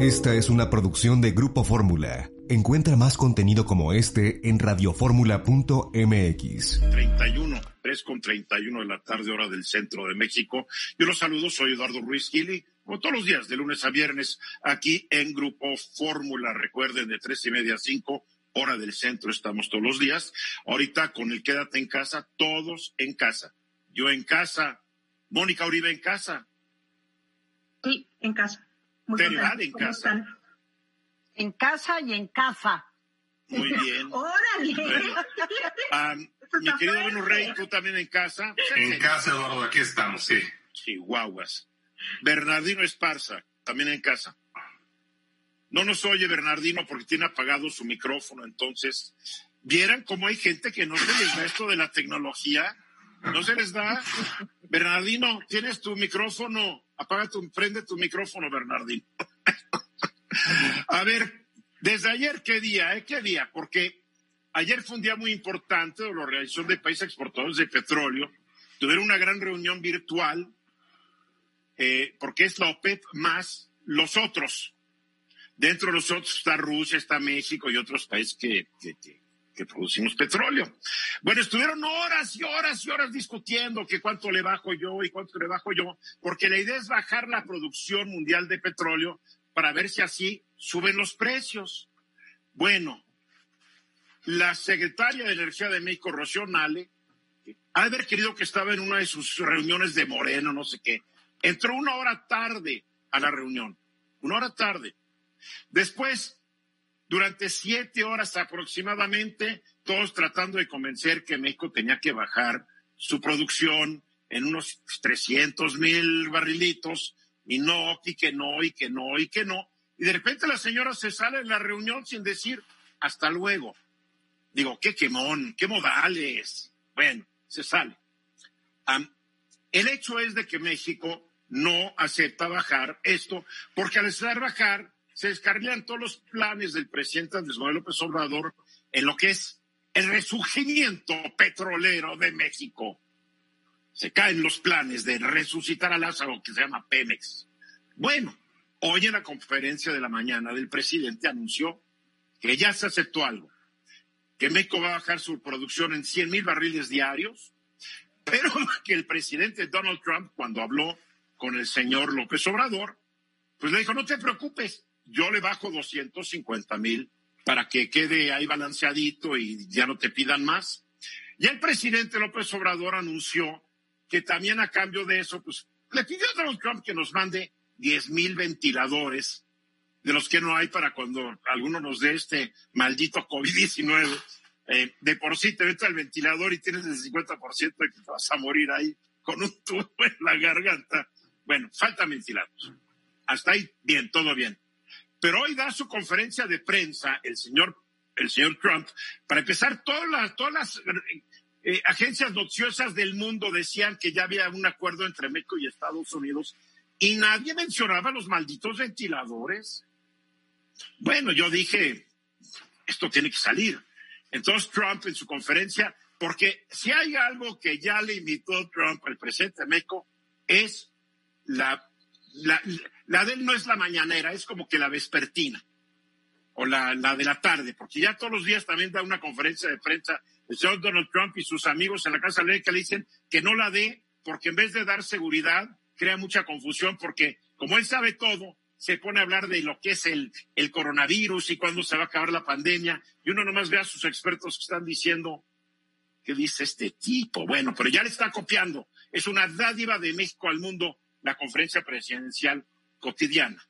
Esta es una producción de Grupo Fórmula. Encuentra más contenido como este en radioformula.mx. 31, 3 con 31 de la tarde, hora del centro de México. Yo los saludo, soy Eduardo Ruiz Gili, como todos los días, de lunes a viernes, aquí en Grupo Fórmula. Recuerden, de tres y media a 5, hora del centro, estamos todos los días. Ahorita con el Quédate en casa, todos en casa. Yo en casa, Mónica Uribe en casa. Sí, en casa. Muy en casa. En casa y en casa. Muy bien. ¡Órale! Ah, mi querido Benu Rey, tú también en casa. En casa, Eduardo, aquí estamos, sí. Chihuahuas. Bernardino Esparza, también en casa. No nos oye Bernardino porque tiene apagado su micrófono, entonces, ¿vieran cómo hay gente que no se les da esto de la tecnología? ¿No se les da? Bernardino, tienes tu micrófono. Apaga tu, prende tu micrófono, Bernardino. A ver, desde ayer, ¿qué día? Eh? ¿Qué día? Porque ayer fue un día muy importante de la Organización de Países Exportadores de Petróleo. Tuvieron una gran reunión virtual, eh, porque es la OPEP más los otros. Dentro de los otros está Rusia, está México y otros países que, producimos petróleo. Bueno, estuvieron horas y horas y horas discutiendo que cuánto le bajo yo y cuánto le bajo yo, porque la idea es bajar la producción mundial de petróleo para ver si así suben los precios. Bueno, la secretaria de Energía de México, Rocío Nale, ha haber querido que estaba en una de sus reuniones de Moreno, no sé qué, entró una hora tarde a la reunión, una hora tarde. Después durante siete horas aproximadamente, todos tratando de convencer que México tenía que bajar su producción en unos 300 mil barrilitos, y no, y que no, y que no, y que no. Y de repente la señora se sale de la reunión sin decir hasta luego. Digo, qué quemón, qué modales. Bueno, se sale. el hecho es de que México no acepta bajar esto, porque al estar bajar, se descargan todos los planes del presidente Andrés Manuel López Obrador en lo que es el resurgimiento petrolero de México. Se caen los planes de resucitar a Lázaro, que se llama Pemex. Bueno, hoy en la conferencia de la mañana del presidente anunció que ya se aceptó algo, que México va a bajar su producción en 100 mil barriles diarios, pero que el presidente Donald Trump, cuando habló con el señor López Obrador, pues le dijo, no te preocupes, yo le bajo 250 mil para que quede ahí balanceadito y ya no te pidan más. Y el presidente López Obrador anunció que también a cambio de eso, pues le pidió a Donald Trump que nos mande 10 mil ventiladores, de los que no hay para cuando alguno nos dé este maldito COVID-19. Eh, de por sí te metes al ventilador y tienes el 50% de que te vas a morir ahí con un tubo en la garganta. Bueno, falta ventiladores. Hasta ahí, bien, todo bien. Pero hoy da su conferencia de prensa el señor, el señor Trump, para empezar, todas las, todas las eh, agencias noticiosas del mundo decían que ya había un acuerdo entre México y Estados Unidos y nadie mencionaba los malditos ventiladores. Bueno, yo dije, esto tiene que salir. Entonces Trump en su conferencia, porque si hay algo que ya le invitó Trump al presidente de México, es la, la de él no es la mañanera, es como que la vespertina o la, de la tarde, porque ya todos los días también da una conferencia de prensa el señor Donald Trump y sus amigos en la Casa Blanca le dicen que no la dé porque en vez de dar seguridad crea mucha confusión porque como él sabe todo, se pone a hablar de lo que es el, el coronavirus y cuándo se va a acabar la pandemia y uno nomás ve a sus expertos que están diciendo, ¿qué dice este tipo? Bueno, pero ya le está copiando. Es una dádiva de México al mundo la conferencia presidencial cotidiana.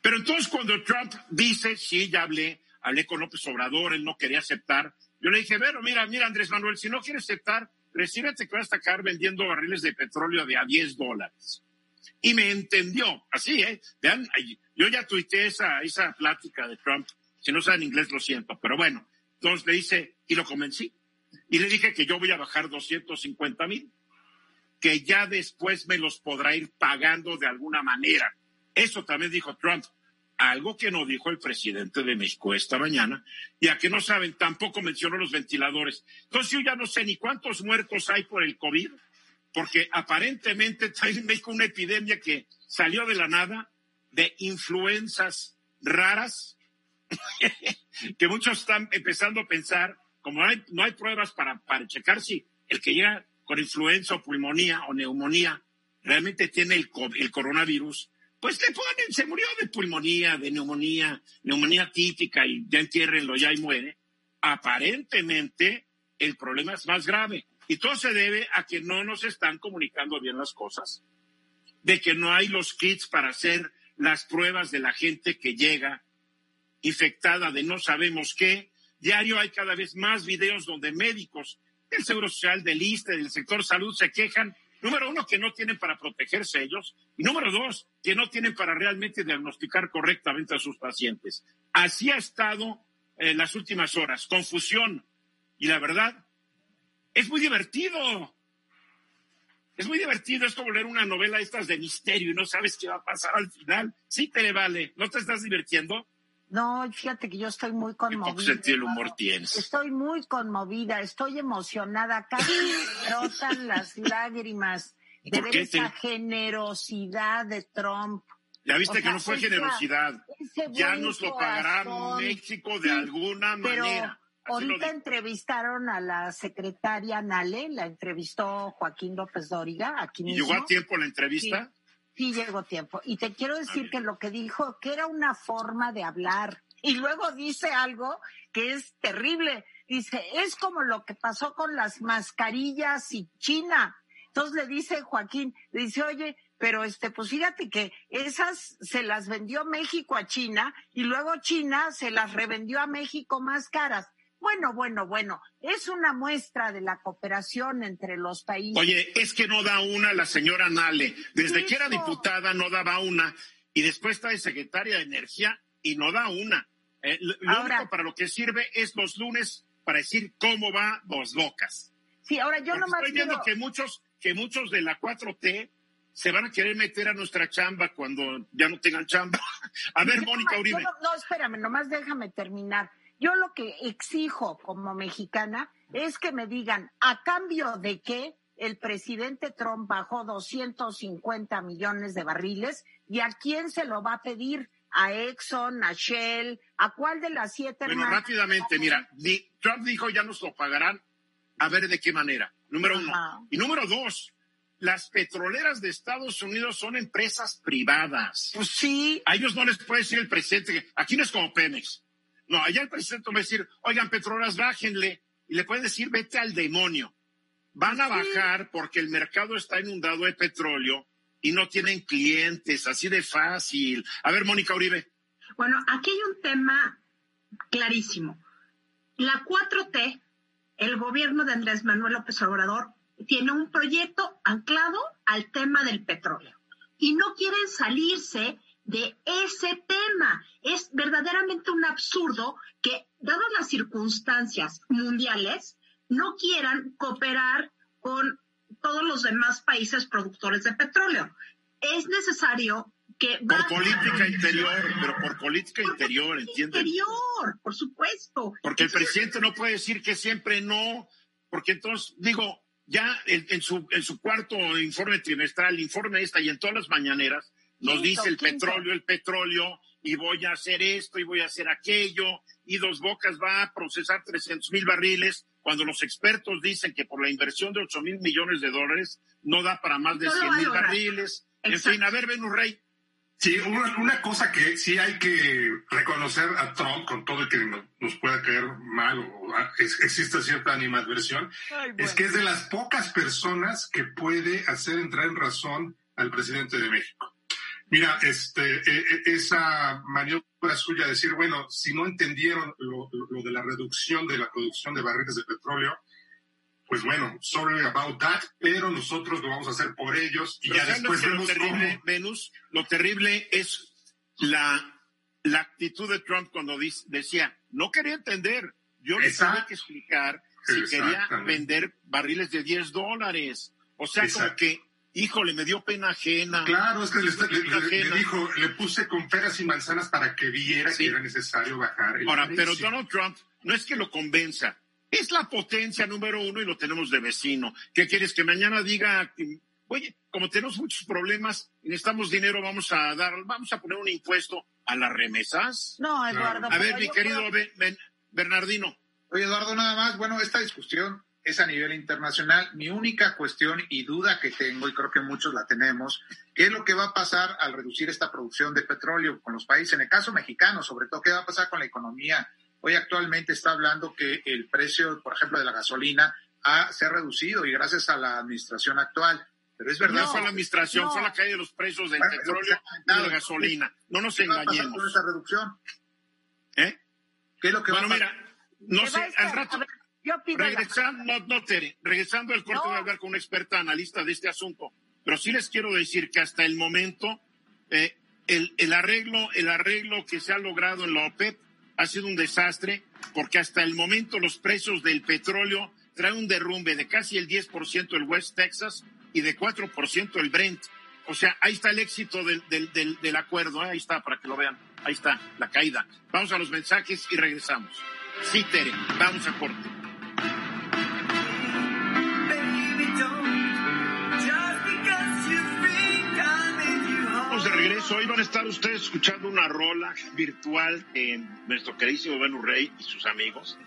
Pero entonces cuando Trump dice, sí, ya hablé, hablé con López Obrador, él no quería aceptar, yo le dije, pero mira, mira Andrés Manuel, si no quiere aceptar, recíbete que vas a estar vendiendo barriles de petróleo de a 10 dólares. Y me entendió, así, ¿eh? Vean, yo ya tuiteé esa, esa plática de Trump, si no saben inglés lo siento, pero bueno, entonces le hice, y lo convencí, y le dije que yo voy a bajar 250 mil que ya después me los podrá ir pagando de alguna manera. Eso también dijo Trump, algo que no dijo el presidente de México esta mañana, y a que no saben, tampoco mencionó los ventiladores. Entonces yo ya no sé ni cuántos muertos hay por el COVID, porque aparentemente está en México una epidemia que salió de la nada, de influencias raras que muchos están empezando a pensar, como no hay, pruebas para, para checar si el que llega con influenza o pulmonía o neumonía realmente tiene el, el coronavirus, pues le ponen, se murió de pulmonía, de neumonía, neumonía típica y ya entiérrenlo ya y muere. Aparentemente el problema es más grave y todo se debe a que no nos están comunicando bien las cosas, de que no hay los kits para hacer las pruebas de la gente que llega infectada de no sabemos qué. Diario hay cada vez más videos donde médicos del Seguro Social, del ISTE, del sector salud se quejan, número uno, que no tienen para protegerse ellos, y número dos, que no tienen para realmente diagnosticar correctamente a sus pacientes. Así ha estado eh, las últimas horas, confusión, y la verdad, es muy divertido. Es muy divertido, es como leer una novela estas de misterio y no sabes qué va a pasar al final. Sí te vale, ¿no te estás divirtiendo? No, fíjate que yo estoy muy conmovida. ¿Qué sentido el humor tienes? Estoy muy conmovida, estoy emocionada, casi brotan las lágrimas de ver esa generosidad de Trump. Ya viste que no fue generosidad. Ya nos lo pagará México de alguna manera. Ahorita entrevistaron a la secretaria Nale, la entrevistó Joaquín López Dóriga aquí mismo. ¿Llegó a tiempo la entrevista? sí llegó tiempo. Y te quiero decir que lo que dijo, que era una forma de hablar. Y luego dice algo que es terrible. Dice, es como lo que pasó con las mascarillas y China. Entonces le dice Joaquín, le dice, oye, pero este, pues fíjate que esas se las vendió México a China y luego China se las revendió a México más caras. Bueno, bueno, bueno, es una muestra de la cooperación entre los países. Oye, es que no da una la señora Nale. Desde que era diputada no daba una y después está de secretaria de Energía y no da una. Eh, lo único para lo que sirve es los lunes para decir cómo va dos bocas. Sí, ahora yo nomás Estoy viendo que muchos, que muchos de la 4T se van a querer meter a nuestra chamba cuando ya no tengan chamba. a ver, Mónica Uribe. No, no, espérame, nomás déjame terminar. Yo lo que exijo como mexicana es que me digan a cambio de qué el presidente Trump bajó 250 millones de barriles y a quién se lo va a pedir, a Exxon, a Shell, a cuál de las siete Bueno, rápidamente, mira, Trump dijo ya nos lo pagarán, a ver de qué manera, número uno. Y número dos, las petroleras de Estados Unidos son empresas privadas. Pues sí. A ellos no les puede decir el presidente, aquí no es como Pemex. No, allá el presidente va a decir, oigan, Petrolas, bájenle. Y le pueden decir, vete al demonio. Van a bajar porque el mercado está inundado de petróleo y no tienen clientes, así de fácil. A ver, Mónica Uribe. Bueno, aquí hay un tema clarísimo. La 4T, el gobierno de Andrés Manuel López Obrador, tiene un proyecto anclado al tema del petróleo y no quieren salirse de ese tema. Es verdaderamente un absurdo que, dadas las circunstancias mundiales, no quieran cooperar con todos los demás países productores de petróleo. Es necesario que... Por política interior, pero por política interior, ¿entiendes? Interior, por supuesto. Porque el presidente no puede decir que siempre no, porque entonces, digo, ya en, su, en su cuarto informe trimestral, el informe esta y en todas las mañaneras, nos dice el petróleo, el petróleo, y voy a hacer esto y voy a hacer aquello, y Dos Bocas va a procesar 300 mil barriles, cuando los expertos dicen que por la inversión de 8 mil millones de dólares no da para más de 100 mil barriles. En fin, a ver, Venus Rey. Sí, una, cosa que sí hay que reconocer a Trump, con todo el que nos pueda caer mal o existe cierta animadversión, es que es de las pocas personas que puede hacer entrar en razón al presidente de México. Mira, este, e, e, esa maniobra suya, decir, bueno, si no entendieron lo, de la reducción de la producción de barriles de petróleo, pues bueno, sorry about that, pero nosotros lo vamos a hacer por ellos y ya después vemos lo terrible, Venus, lo terrible es la, la actitud de Trump cuando decía, no quería entender, yo le tenía que explicar si quería vender barriles de 10 dólares. O sea, como que híjole, me dio pena ajena. Claro, es que le, dijo, le puse con peras y manzanas para que viera que era necesario bajar. El Ahora, pero Donald Trump no es que lo convenza, es la potencia número uno y lo tenemos de vecino. ¿Qué quieres que mañana diga oye, como tenemos muchos problemas y necesitamos dinero, vamos a dar, vamos a poner un impuesto a las remesas. No, Eduardo. A ver, mi querido Bernardino. Oye, Eduardo, nada más, bueno, esta discusión es a nivel internacional. Mi única cuestión y duda que tengo, y creo que muchos la tenemos, ¿qué es lo que va a pasar al reducir esta producción de petróleo con los países? En el caso mexicano, sobre todo, ¿qué va a pasar con la economía? Hoy actualmente está hablando que el precio, por ejemplo, de la gasolina ha, se ha reducido y gracias a la administración actual. Pero es verdad. No fue la administración, fue la caída de los precios del petróleo y de la gasolina. No nos engañemos. con esa reducción? ¿Eh? ¿Qué es lo que bueno, va a mira, no sé, al rato. Yo pido regresando, no, no, Tere, regresando al corte No. voy a hablar con una experta analista de este asunto, pero sí les quiero decir que hasta el momento eh, el, el arreglo, el arreglo que se ha logrado en la OPEP ha sido un desastre, porque hasta el momento los precios del petróleo traen un derrumbe de casi el 10% el West Texas y de 4% el Brent. O sea, ahí está el éxito del, del, del, del acuerdo, ¿eh? ahí está, para que lo vean, ahí está, la caída. Vamos a los mensajes y regresamos. Sí, Tere, vamos a corte. Regreso. Hoy van a estar ustedes escuchando una rola virtual que nuestro queridísimo Venus Rey y sus amigos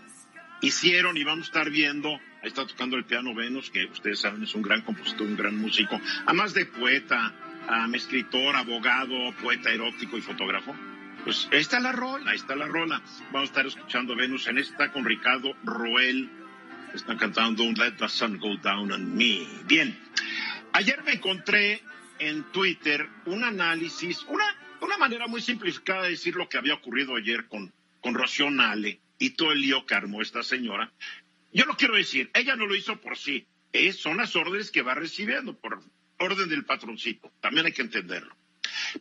hicieron y vamos a estar viendo. Ahí está tocando el piano Venus, que ustedes saben es un gran compositor, un gran músico, además de poeta, um, escritor, abogado, poeta erótico y fotógrafo. Pues ahí está la rola, ahí está la rola. Vamos a estar escuchando Venus en esta con Ricardo Roel. Están cantando Let the Sun Go Down on Me. Bien, ayer me encontré en Twitter un análisis, una, una manera muy simplificada de decir lo que había ocurrido ayer con, con Rocío Nale y todo el lío que armó esta señora. Yo lo quiero decir, ella no lo hizo por sí, es, son las órdenes que va recibiendo por orden del patroncito, también hay que entenderlo.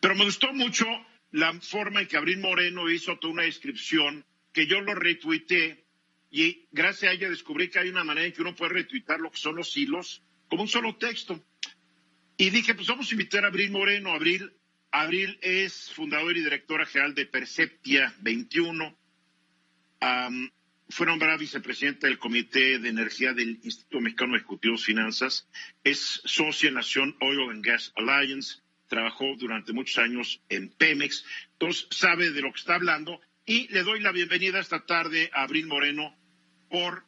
Pero me gustó mucho la forma en que Abril Moreno hizo toda una descripción que yo lo retuiteé y gracias a ella descubrí que hay una manera en que uno puede retuitar lo que son los hilos como un solo texto. Y dije, pues vamos a invitar a Abril Moreno. Abril, Abril es fundador y directora general de Perceptia 21. Um, fue nombrada vicepresidenta del Comité de Energía del Instituto Mexicano de Ejecutivos Finanzas. Es socia en Nación Oil and Gas Alliance. Trabajó durante muchos años en Pemex. Entonces sabe de lo que está hablando. Y le doy la bienvenida esta tarde a Abril Moreno por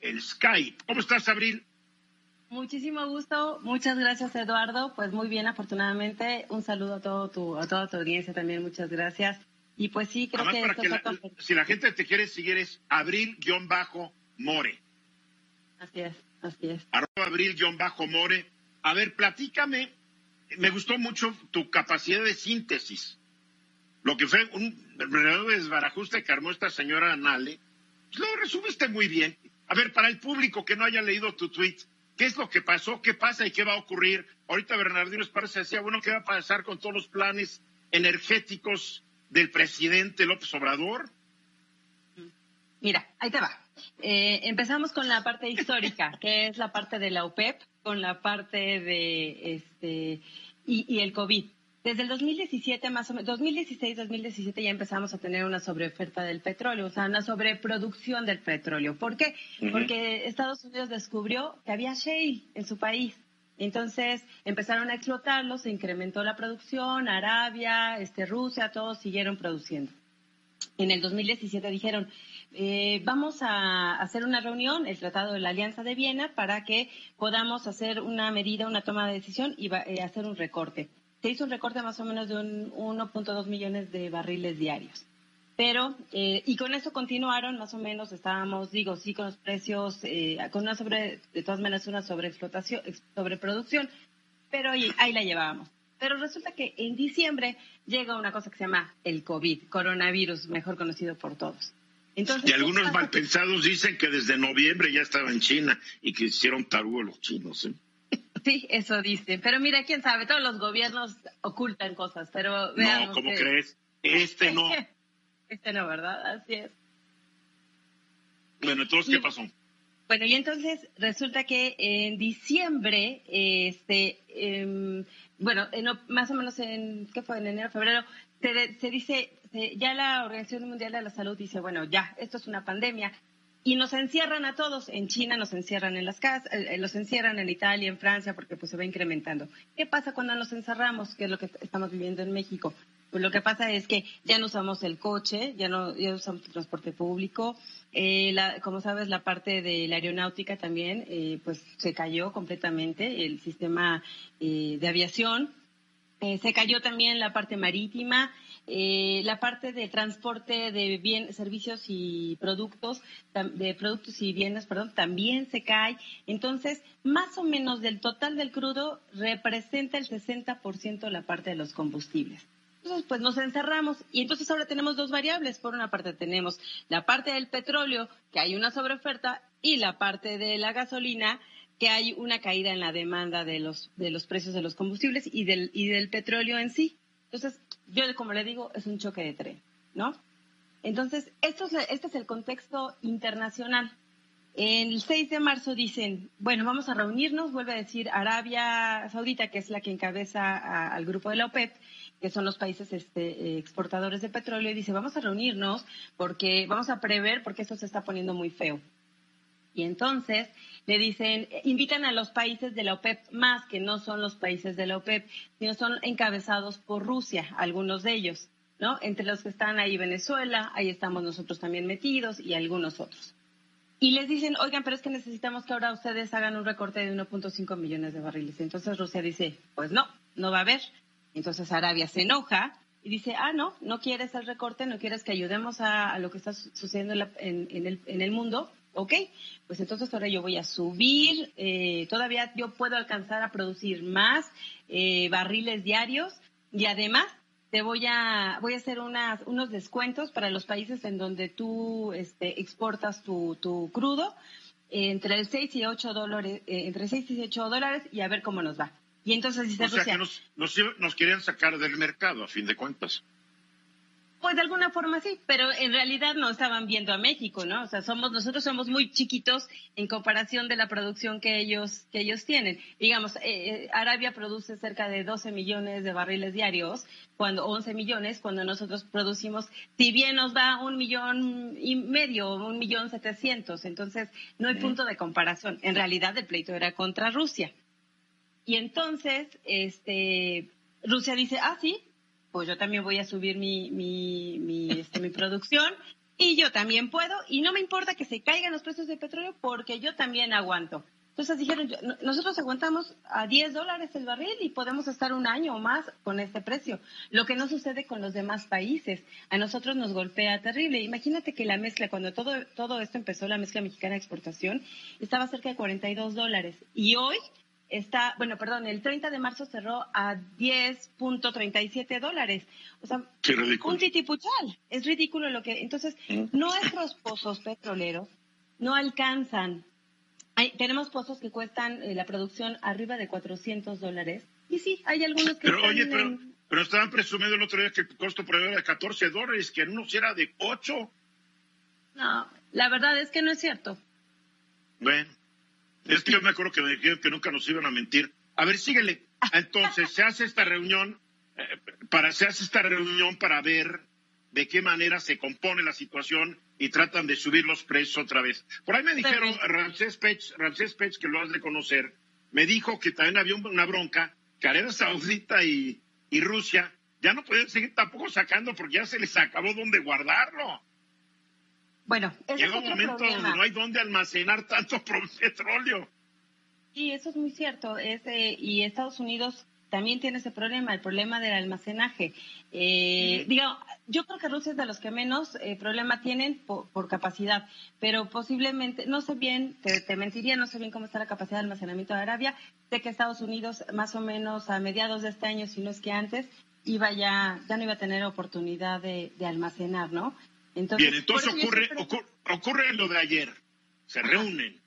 el Skype. ¿Cómo estás, Abril? Muchísimo gusto, muchas gracias Eduardo, pues muy bien afortunadamente, un saludo a todo tu, a toda tu audiencia también, muchas gracias. Y pues sí, creo Además, que, para que la- si la gente te quiere seguir es abril-more. Así es, así es. Arroba abril-more. A ver, platícame. Me gustó mucho tu capacidad de síntesis. Lo que fue un verdadero desbarajuste que armó esta señora Nale. Pues lo resumiste muy bien. A ver, para el público que no haya leído tu tweet, ¿qué es lo que pasó? ¿Qué pasa y qué va a ocurrir? Ahorita Bernardino Esparza decía, bueno, ¿qué va a pasar con todos los planes energéticos del presidente López Obrador? Mira, ahí te va. Eh, empezamos con la parte histórica, que es la parte de la OPEP, con la parte de este y, y el COVID. Desde el 2017, más o menos, 2016-2017 ya empezamos a tener una sobreoferta del petróleo, o sea, una sobreproducción del petróleo. ¿Por qué? Porque Estados Unidos descubrió que había shale en su país. Entonces empezaron a explotarlo, se incrementó la producción, Arabia, este, Rusia, todos siguieron produciendo. En el 2017 dijeron, eh, vamos a hacer una reunión, el Tratado de la Alianza de Viena, para que podamos hacer una medida, una toma de decisión y va- eh, hacer un recorte. Se hizo un recorte más o menos de un 1.2 millones de barriles diarios. Pero, eh, y con eso continuaron, más o menos estábamos, digo, sí, con los precios, eh, con una sobre, de todas maneras, una sobreexplotación, ex- sobreproducción, pero ahí, ahí la llevábamos. Pero resulta que en diciembre llega una cosa que se llama el COVID, coronavirus, mejor conocido por todos. Entonces, Y algunos ¿qué pasa? malpensados dicen que desde noviembre ya estaba en China y que hicieron tarugo los chinos. ¿eh? Sí, eso dicen. Pero mira, quién sabe, todos los gobiernos ocultan cosas, pero veamos No, ¿cómo que- crees? Este no. Este no, ¿verdad? Así es. Bueno, entonces, ¿qué pasó? Bueno, y entonces resulta que en diciembre, este, em, bueno, en más o menos en, ¿qué fue? En enero, febrero, se, se dice, se- ya la Organización Mundial de la Salud dice, bueno, ya, esto es una pandemia. Y nos encierran a todos. En China nos encierran en las casas, eh, eh, los encierran en Italia, en Francia, porque pues se va incrementando. ¿Qué pasa cuando nos encerramos? ¿Qué es lo que estamos viviendo en México? Pues lo que pasa es que ya no usamos el coche, ya no ya usamos el transporte público. Eh, como sabes, la parte de la aeronáutica también, pues se cayó completamente el sistema de aviación. se cayó también la parte marítima eh, la parte de transporte de bien, servicios y productos, de productos y bienes, perdón, también se cae. Entonces, más o menos del total del crudo representa el 60% la parte de los combustibles. Entonces, pues nos encerramos y entonces ahora tenemos dos variables. Por una parte tenemos la parte del petróleo, que hay una sobreoferta, y la parte de la gasolina, que hay una caída en la demanda de los, de los precios de los combustibles y del, y del petróleo en sí. Entonces, yo como le digo, es un choque de tren, ¿no? Entonces, esto es, este es el contexto internacional. El 6 de marzo dicen, bueno, vamos a reunirnos, vuelve a decir Arabia Saudita, que es la que encabeza al grupo de la OPEP, que son los países este, exportadores de petróleo, y dice, vamos a reunirnos porque vamos a prever porque esto se está poniendo muy feo. Y entonces le dicen, invitan a los países de la OPEP más, que no son los países de la OPEP, sino son encabezados por Rusia, algunos de ellos, ¿no? Entre los que están ahí Venezuela, ahí estamos nosotros también metidos y algunos otros. Y les dicen, oigan, pero es que necesitamos que ahora ustedes hagan un recorte de 1.5 millones de barriles. Entonces Rusia dice, pues no, no va a haber. Entonces Arabia se enoja y dice, ah, no, no quieres el recorte, no quieres que ayudemos a, lo que está sucediendo en, el, en el mundo ok, pues entonces ahora yo voy a subir, eh, todavía yo puedo alcanzar a producir más eh, barriles diarios y además te voy a voy a hacer unas, unos descuentos para los países en donde tú este, exportas tu, tu crudo entre el 6 y 8 dólares, eh, entre 6 y 8 dólares y a ver cómo nos va. Y entonces dice o sea que nos, nos, nos querían sacar del mercado a fin de cuentas. Pues de alguna forma sí, pero en realidad no estaban viendo a México, ¿no? O sea, somos nosotros somos muy chiquitos en comparación de la producción que ellos que ellos tienen. Digamos, eh, eh, Arabia produce cerca de 12 millones de barriles diarios, cuando 11 millones, cuando nosotros producimos, si bien nos da un millón y medio, un millón setecientos, entonces no hay punto de comparación. En realidad el pleito era contra Rusia. Y entonces, este, Rusia dice, ah, sí, pues yo también voy a subir mi, mi, este, mi producción y yo también puedo y no me importa que se caigan los precios del petróleo porque yo también aguanto. Entonces dijeron, nosotros aguantamos a 10 dólares el barril y podemos estar un año o más con este precio. Lo que no sucede con los demás países. A nosotros nos golpea terrible. Imagínate que la mezcla, cuando todo, todo esto empezó, la mezcla mexicana de exportación, estaba cerca de 42 dólares. Y hoy está, bueno, perdón, el 30 de marzo cerró a 10.37 dólares. O sea, un titipuchal. Es ridículo lo que. Entonces, mm. nuestros pozos petroleros no alcanzan. Hay, tenemos pozos que cuestan eh, la producción arriba de 400 dólares. Y sí, hay algunos que. Pero, oye, pero, pero estaban presumiendo el otro día que el costo por era de 14 dólares, que en unos era de 8. No, la verdad es que no es cierto. Bueno. Es que yo me acuerdo que me dijeron que nunca nos iban a mentir. A ver, síguele. Entonces, se hace esta reunión, eh, para, se hace esta reunión para ver de qué manera se compone la situación y tratan de subir los precios otra vez. Por ahí me dijeron, Ramsés Pech, Ramsés Pech, que lo has de conocer, me dijo que también había una bronca, que Arabia Saudita y, y Rusia ya no pueden seguir tampoco sacando porque ya se les acabó donde guardarlo. Bueno, llega un momento donde no hay donde almacenar tanto petróleo. Sí, eso es muy cierto. Eh, y Estados Unidos también tiene ese problema, el problema del almacenaje. Eh, digamos, yo creo que Rusia es de los que menos eh, problema tienen por, capacidad, pero posiblemente, no sé bien, te, mentiría, no sé bien cómo está la capacidad de almacenamiento de Arabia. Sé que Estados Unidos, más o menos a mediados de este año, si no es que antes, iba ya, ya no iba a tener oportunidad de almacenar, ¿no? Bien, entonces ocurre, ocurre, lo de ayer. Se reúnen,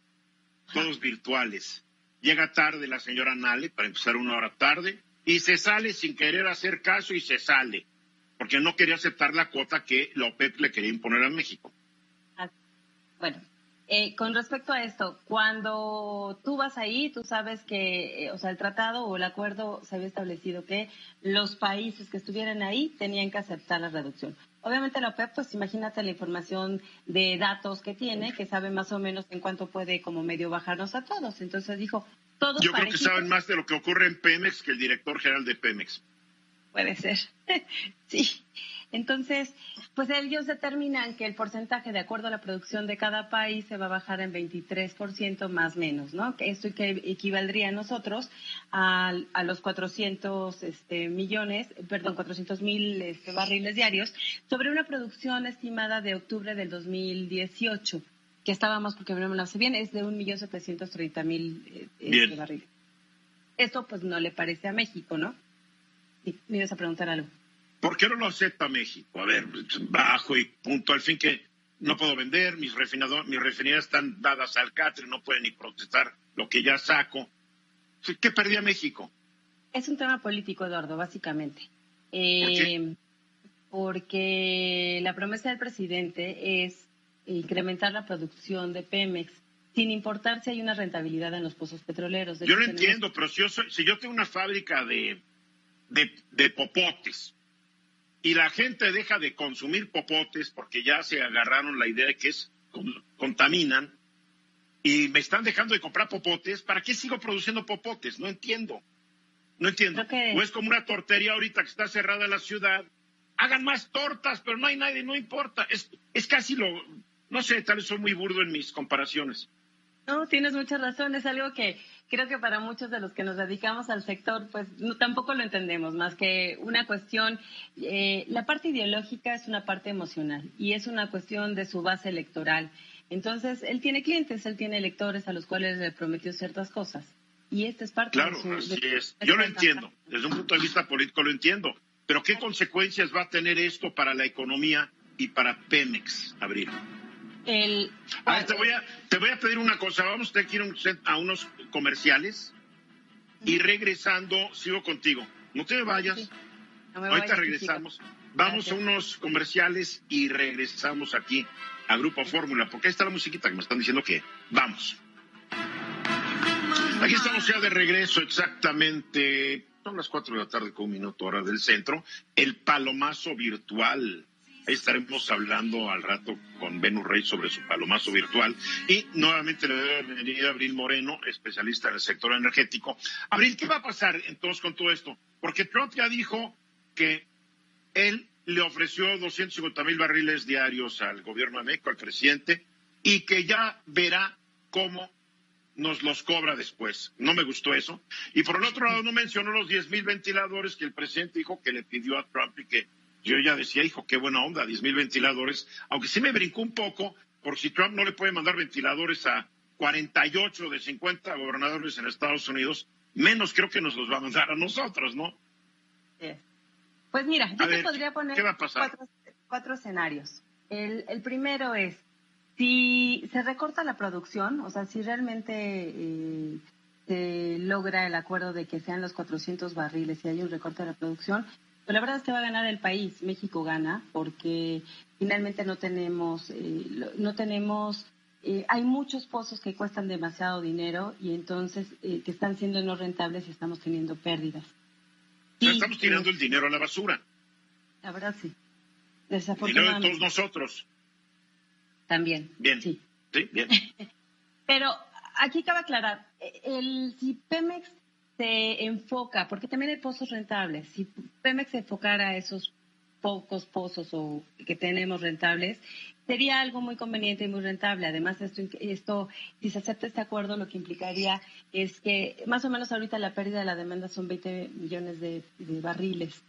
todos virtuales. Llega tarde la señora Nale, para empezar una hora tarde, y se sale sin querer hacer caso y se sale, porque no quería aceptar la cuota que la OPEP le quería imponer a México. Bueno, Eh, con respecto a esto, cuando tú vas ahí, tú sabes que, eh, o sea, el tratado o el acuerdo se había establecido que los países que estuvieran ahí tenían que aceptar la reducción. Obviamente la OPEP, pues imagínate la información de datos que tiene, que sabe más o menos en cuánto puede como medio bajarnos a todos. Entonces dijo, todos Yo creo que saben más de lo que ocurre en Pemex que el director general de Pemex. Puede ser. sí. Entonces, pues ellos determinan que el porcentaje de acuerdo a la producción de cada país se va a bajar en 23% más menos, ¿no? Esto que equivaldría a nosotros a, a los 400 este, millones, perdón, 400 mil este, barriles diarios sobre una producción estimada de octubre del 2018 que estábamos, porque no me lo hace bien, es de 1.730.000 eh, este, barriles. Esto pues no le parece a México, ¿no? Sí, me ibas a preguntar algo. ¿Por qué no lo acepta México? A ver, bajo y punto. Al fin que no puedo vender, mis, mis refinerías están dadas al catre, no pueden ni protestar lo que ya saco. ¿Qué perdía México? Es un tema político, Eduardo, básicamente. Eh, porque la promesa del presidente es incrementar la producción de Pemex, sin importar si hay una rentabilidad en los pozos petroleros. yo lo entiendo, pero si yo, si yo tengo una fábrica de, de popotes y la gente deja de consumir popotes porque ya se agarraron la idea de que es contaminan y me están dejando de comprar popotes, ¿para qué sigo produciendo popotes? No entiendo. No entiendo. O es como una tortería ahorita que está cerrada en la ciudad. Hagan más tortas, pero no hay nadie, no importa. Es, es casi lo, no sé, tal vez soy muy burdo en mis comparaciones. No, tienes mucha razón. Es algo que creo que para muchos de los que nos dedicamos al sector, pues no, tampoco lo entendemos, más que una cuestión, eh, la parte ideológica es una parte emocional y es una cuestión de su base electoral. Entonces, él tiene clientes, él tiene electores a los cuales le prometió ciertas cosas. Y esta es parte de su... Así es. Yo lo entiendo, desde un punto de vista político lo entiendo, pero ¿qué consecuencias va a tener esto para la economía y para Pemex, Abril? El... te, voy a, te voy a pedir una cosa. Vamos a ir a unos comerciales y regresando, sigo contigo. No te vayas. Ahorita regresamos. Vamos a unos comerciales y regresamos aquí a Grupo Fórmula, porque ahí está la musiquita que me están diciendo que vamos. Aquí estamos ya de regreso exactamente, son las cuatro de la tarde con un minuto hora del centro, el palomazo virtual estaremos hablando al rato con Venus Rey sobre su palomazo virtual. Y nuevamente le doy la bienvenida a Abril Moreno, especialista en el sector energético. Abril, ¿qué va a pasar entonces con todo esto? Porque Trump ya dijo que él le ofreció 250 mil barriles diarios al gobierno de al presidente, y que ya verá cómo nos los cobra después. No me gustó eso. Y por el otro lado, no mencionó los 10 mil ventiladores que el presidente dijo que le pidió a Trump y que yo ya decía, hijo, qué buena onda, 10 mil ventiladores, aunque sí me brincó un poco, por si Trump no le puede mandar ventiladores a 48 de 50 gobernadores en Estados Unidos, menos creo que nos los va a mandar a nosotros, ¿no? Pues mira, yo te podría poner Cuatro, escenarios. El, el, primero es, si se recorta la producción, o sea, si realmente eh, se logra el acuerdo de que sean los 400 barriles y hay un recorte de la producción, pero la verdad es que va a ganar el país. México gana porque finalmente no tenemos, eh, no tenemos, eh, hay muchos pozos que cuestan demasiado dinero y entonces eh, que están siendo no rentables y estamos teniendo pérdidas. estamos tirando el dinero a la basura. La verdad sí. Dinero de todos nosotros. También. Bien. Sí. Sí, bien. Pero aquí cabe aclarar, el, si Pemex se enfoca, porque también hay pozos rentables, si Pemex se enfocara a esos pocos pozos o que tenemos rentables, sería algo muy conveniente y muy rentable. Además, esto, esto, si se acepta este acuerdo, lo que implicaría es que más o menos ahorita la pérdida de la demanda son 20 millones de barriles.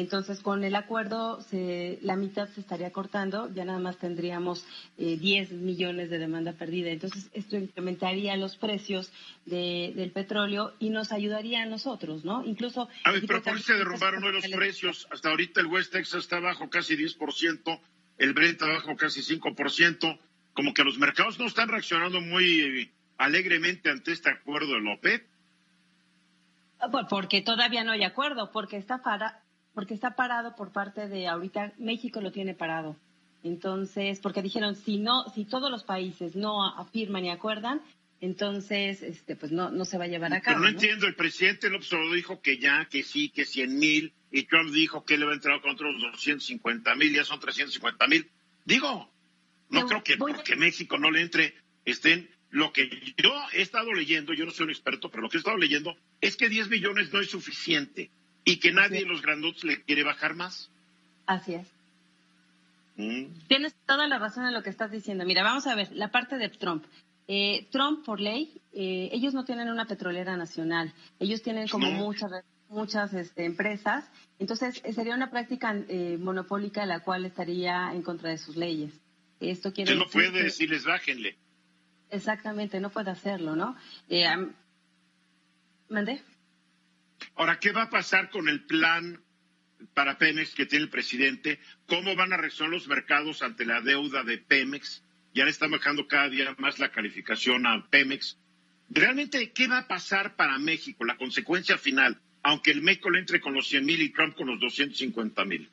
Entonces, con el acuerdo, la mitad se estaría cortando, ya nada más tendríamos 10 eh, millones de demanda perdida. Entonces, esto incrementaría los precios del petróleo y nos ayudaría a nosotros, ¿no? Incluso. A ver, pero por se derrumbaron hoy los precios. Hasta ahorita el West Texas está bajo casi 10%, el Brent está bajo casi 5%. Como que los mercados no están reaccionando muy eh, alegremente ante este acuerdo de la OPEP. Ah, porque todavía no hay acuerdo, porque está para, porque está parado por parte de ahorita, México lo tiene parado. Entonces, porque dijeron, si no, si todos los países no afirman y acuerdan, entonces, este, pues no, no se va a llevar a cabo. Pero no, entiendo, el presidente López Obrador dijo que ya, que sí, que 100 mil, y Trump dijo que le va a entrar contra los 250 mil, ya son 350 mil. Digo, no creo que porque México no le entre, estén. Lo que yo he estado leyendo, yo no soy un experto, pero lo que he estado leyendo es que 10 millones no es suficiente y que nadie de los grandotes le quiere bajar más. Así es. Mm. Tienes toda la razón en lo que estás diciendo. Mira, vamos a ver la parte de Trump. Eh, Trump, por ley, eh, ellos no tienen una petrolera nacional. Ellos tienen como muchas muchas este, empresas. Entonces, eh, sería una práctica monopólica la cual estaría en contra de sus leyes. Esto quiere no puede decirles bájenle. Exactamente, no puede hacerlo, ¿no? Eh, ¿Mandé? Ahora, ¿qué va a pasar con el plan para Pemex que tiene el presidente? ¿Cómo van a reaccionar los mercados ante la deuda de Pemex? Ya le está bajando cada día más la calificación a Pemex. ¿Realmente qué va a pasar para México? La consecuencia final, aunque el México le entre con los 100 mil y Trump con los 250 mil.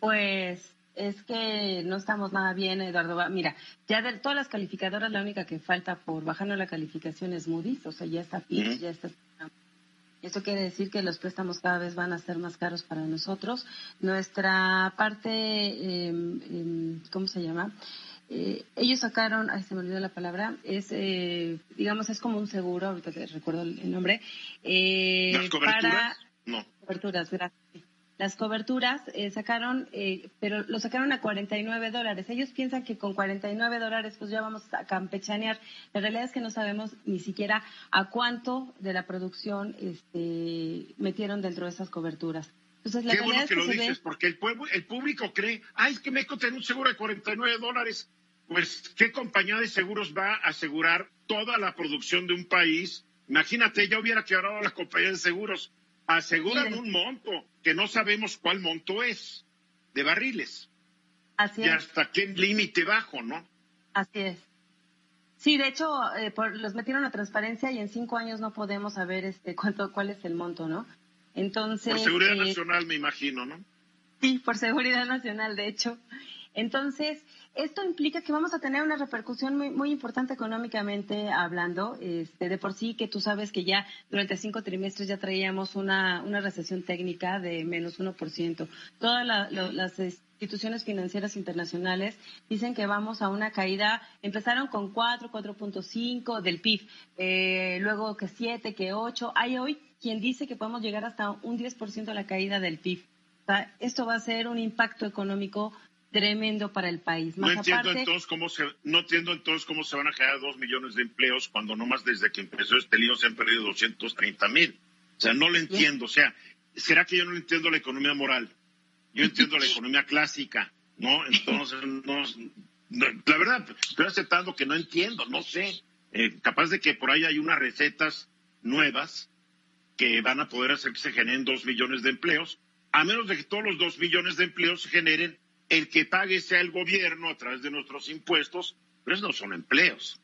Pues es que no estamos nada bien, Eduardo. Mira, ya de todas las calificadoras, la única que falta por bajarnos la calificación es Moody's, o sea, ya está Fitch, ya está. Eso quiere decir que los préstamos cada vez van a ser más caros para nosotros. Nuestra parte, em, ¿cómo se llama? Eh, ellos sacaron, ay, se me olvidó la palabra, es, eh, digamos, es como un seguro, ahorita te recuerdo el nombre. Eh, ¿Las coberturas? Para... No. Coberturas, gracias las coberturas eh, sacaron, eh, pero lo sacaron a 49 dólares. Ellos piensan que con 49 dólares pues ya vamos a campechanear. La realidad es que no sabemos ni siquiera a cuánto de la producción este, metieron dentro de esas coberturas. Entonces, la Qué bueno que, lo dices, porque el, pueblo, el público cree, ay, es que México tiene un seguro de 49 dólares. Pues, ¿qué compañía de seguros va a asegurar toda la producción de un país? Imagínate, ya hubiera quebrado la compañía de seguros aseguran un monto que no sabemos cuál monto es de barriles. Así y hasta qué límite bajo, ¿no? Así es. Sí, de hecho, eh, los metieron a transparencia y en cinco años no podemos saber este cuánto, cuál es el monto, ¿no? Entonces. Por seguridad eh, nacional, me imagino, ¿no? Sí, por seguridad nacional, de hecho. Entonces, esto implica que vamos a tener una repercusión muy, importante económicamente hablando. Este, de por sí que tú sabes que ya durante cinco trimestres ya traíamos una, una recesión técnica de menos 1%. Todas las instituciones financieras internacionales dicen que vamos a una caída, empezaron con 4, 4.5 del PIB, eh, luego que 7, que 8. Hay hoy quien dice que podemos llegar hasta un 10% a la caída del PIB. esto va a ser un impacto económico tremendo para el país. no entiendo entonces cómo se, no entiendo entonces cómo se van a generar dos millones de empleos cuando nomás desde que empezó este lío se han perdido 230 mil. O sea, no lo entiendo. O sea, ¿será que yo no entiendo la economía moral? Yo entiendo la economía clásica, ¿no? Entonces, no, la verdad, estoy aceptando que no entiendo, no sé. Eh, capaz de que por ahí hay unas recetas nuevas que van a poder hacer que se generen dos millones de empleos, a menos de que todos los dos millones de empleos se generen el que pague sea el gobierno a través de nuestros impuestos, pero esos no son empleos.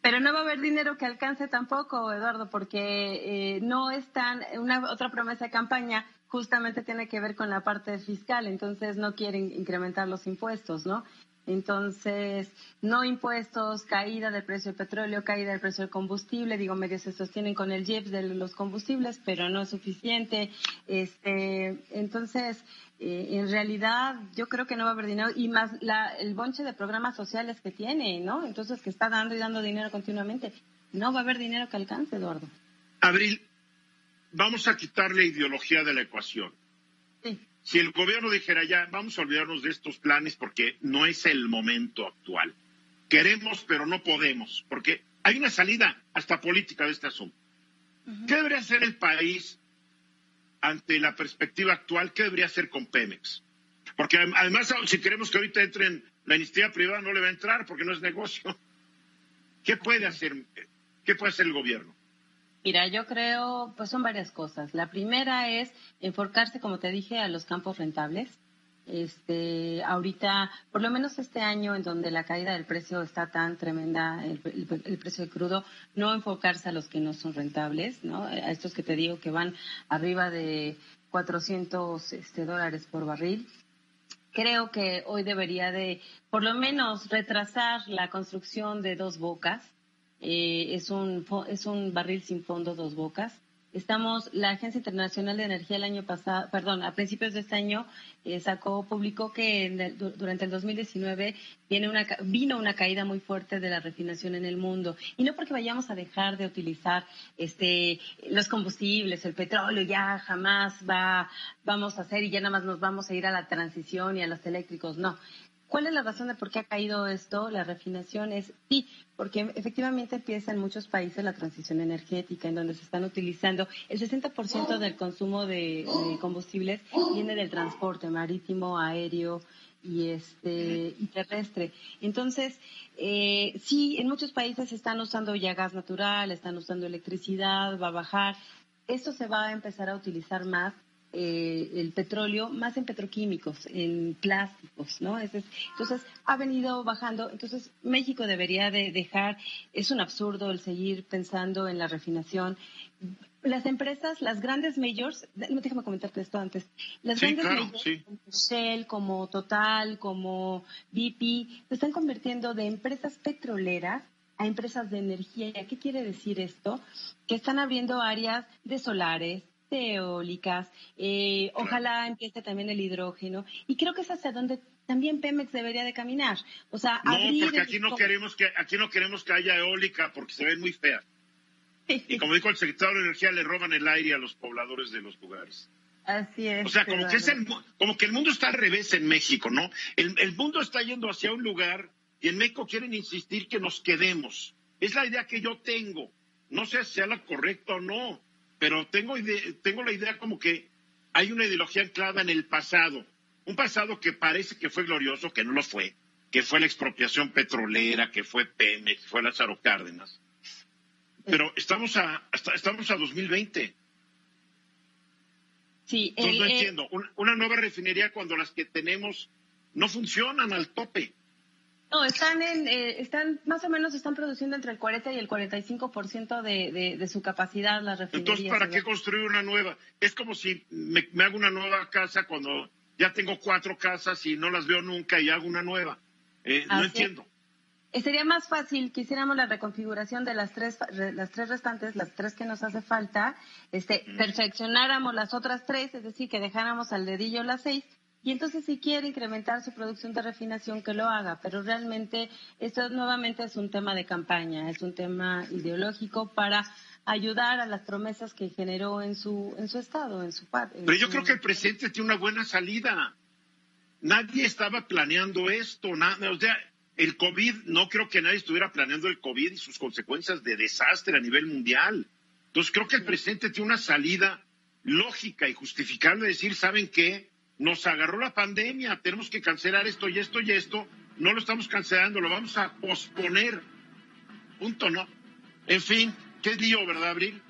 Pero no va a haber dinero que alcance tampoco, Eduardo, porque eh, no están, una otra promesa de campaña justamente tiene que ver con la parte fiscal, entonces no quieren incrementar los impuestos, ¿no? Entonces, no impuestos, caída del precio del petróleo, caída del precio del combustible, digo, medio se sostienen con el JEPS de los combustibles, pero no es suficiente. Este, entonces, eh, en realidad yo creo que no va a haber dinero y más la, el bonche de programas sociales que tiene, ¿no? Entonces que está dando y dando dinero continuamente. No va a haber dinero que alcance, Eduardo. Abril, vamos a quitarle ideología de la ecuación. Sí. Si el gobierno dijera ya, vamos a olvidarnos de estos planes porque no es el momento actual. Queremos, pero no podemos, porque hay una salida hasta política de este asunto. ¿Qué debería hacer el país ante la perspectiva actual, ¿qué debería hacer con Pemex? Porque además, si queremos que ahorita entren la iniciativa privada, no le va a entrar porque no es negocio. ¿Qué puede hacer, qué puede hacer el gobierno? Mira, yo creo, pues son varias cosas. La primera es enfocarse, como te dije, a los campos rentables este, ahorita, por lo menos este año en donde la caída del precio está tan tremenda, el, precio de crudo, no enfocarse a los que no son rentables, ¿no? A estos que te digo que van arriba de 400 este, dólares por barril. creo que hoy debería de, por lo menos, retrasar la construcción de dos bocas. Eh, es, un, es un barril sin fondo, dos bocas. Estamos, la Agencia Internacional de Energía el año pasado, perdón, a principios de este año eh, sacó, publicó que durante el 2019 viene una, vino una caída muy fuerte de la refinación en el mundo. Y no porque vayamos a dejar de utilizar este, los combustibles, el petróleo, ya jamás va, vamos a hacer y ya nada más nos vamos a ir a la transición y a los eléctricos. No, ¿Cuál es la razón de por qué ha caído esto? La refinación es sí, porque efectivamente empieza en muchos países la transición energética, en donde se están utilizando el 60% del consumo de, combustibles viene del transporte marítimo, aéreo y este y terrestre. Entonces, eh, sí, en muchos países están usando ya gas natural, están usando electricidad, va a bajar. Esto se va a empezar a utilizar más eh, el petróleo más en petroquímicos, en plásticos, ¿no? Entonces, ha venido bajando. Entonces, México debería de dejar, es un absurdo el seguir pensando en la refinación. Las empresas, las grandes majors, déjame comentarte esto antes, las grandes majors como Shell, como Total, como BP, se están convirtiendo de empresas petroleras a empresas de energía. ¿Qué quiere decir esto? Que están abriendo áreas de solares, eólicas, eh, ojalá empiece también el hidrógeno, y creo que es hacia donde también Pemex debería de caminar. O sea, no, porque aquí no queremos que aquí no queremos que haya eólica porque se ven muy feas. Y como dijo el secretario de Energía, le roban el aire a los pobladores de los lugares. Así es. O sea, como que, es el, como que el mundo está al revés en México, ¿no? El, el mundo está yendo hacia un lugar y en México quieren insistir que nos quedemos. Es la idea que yo tengo. No sé si sea la correcta o no pero tengo, tengo la idea como que hay una ideología anclada en el pasado, un pasado que parece que fue glorioso, que no lo fue, que fue la expropiación petrolera, que fue Pemex, que fue Lázaro Cárdenas. Pero estamos a, estamos a 2020. Sí, no eh, entiendo. Una nueva refinería cuando las que tenemos no funcionan al tope. No, están en, eh, están, más o menos están produciendo entre el 40 y el 45% de, de, de su capacidad las refinerías. Entonces, ¿para qué construir una nueva? Es como si me, hago una nueva casa cuando ya tengo cuatro casas y no las veo nunca y hago una nueva. Eh, no entiendo. Eh, sería más fácil que hiciéramos la reconfiguración de las tres, las tres restantes, las tres que nos hace falta, este, perfeccionáramos las otras tres, es decir, que dejáramos al dedillo las seis y entonces si quiere incrementar su producción de refinación, que lo haga. Pero realmente esto nuevamente es un tema de campaña, es un tema ideológico para ayudar a las promesas que generó en su, en su estado, en su parte. Pero yo creo que el presidente tiene una buena salida. Nadie estaba planeando esto, nada, o sea, el COVID, no creo que nadie estuviera planeando el COVID y sus consecuencias de desastre a nivel mundial. Entonces creo que el presidente tiene una salida lógica y justificable de decir, ¿saben qué? Nos agarró la pandemia, tenemos que cancelar esto y esto y esto, no lo estamos cancelando, lo vamos a posponer. Punto, ¿no? En fin, qué lío, ¿verdad, Abril?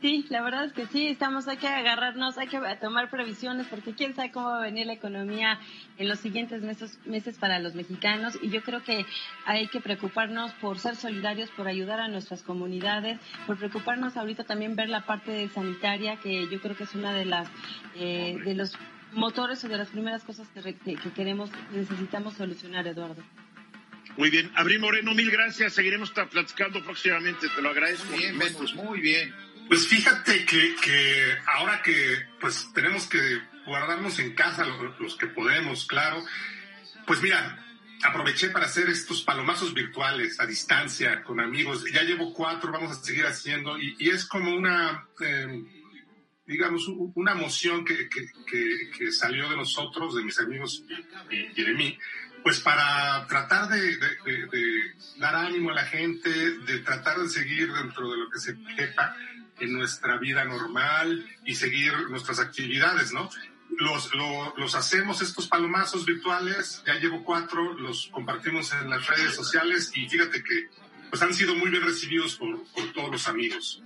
Sí, la verdad es que sí, estamos, hay que agarrarnos, hay que tomar previsiones, porque quién sabe cómo va a venir la economía en los siguientes meses, meses para los mexicanos, y yo creo que hay que preocuparnos por ser solidarios, por ayudar a nuestras comunidades, por preocuparnos ahorita también ver la parte sanitaria, que yo creo que es una de las, eh, de los motores o de las primeras cosas que, queremos, necesitamos solucionar, Eduardo. Muy bien. Abril Moreno, mil gracias. Seguiremos platicando próximamente. Te lo agradezco. Muy bien, muy bien. Pues fíjate que, que ahora que pues tenemos que guardarnos en casa los, que podemos, claro. Pues mira, aproveché para hacer estos palomazos virtuales a distancia con amigos. Ya llevo cuatro, vamos a seguir haciendo y, es como una... Eh, digamos, una emoción que, que, salió de nosotros, de mis amigos y, de mí, pues para tratar de, dar ánimo a la gente, de tratar de seguir dentro de lo que se quepa en nuestra vida normal y seguir nuestras actividades, ¿no? Los, los hacemos estos palomazos virtuales, ya llevo cuatro, los compartimos en las redes sociales y fíjate que pues han sido muy bien recibidos por, por todos los amigos.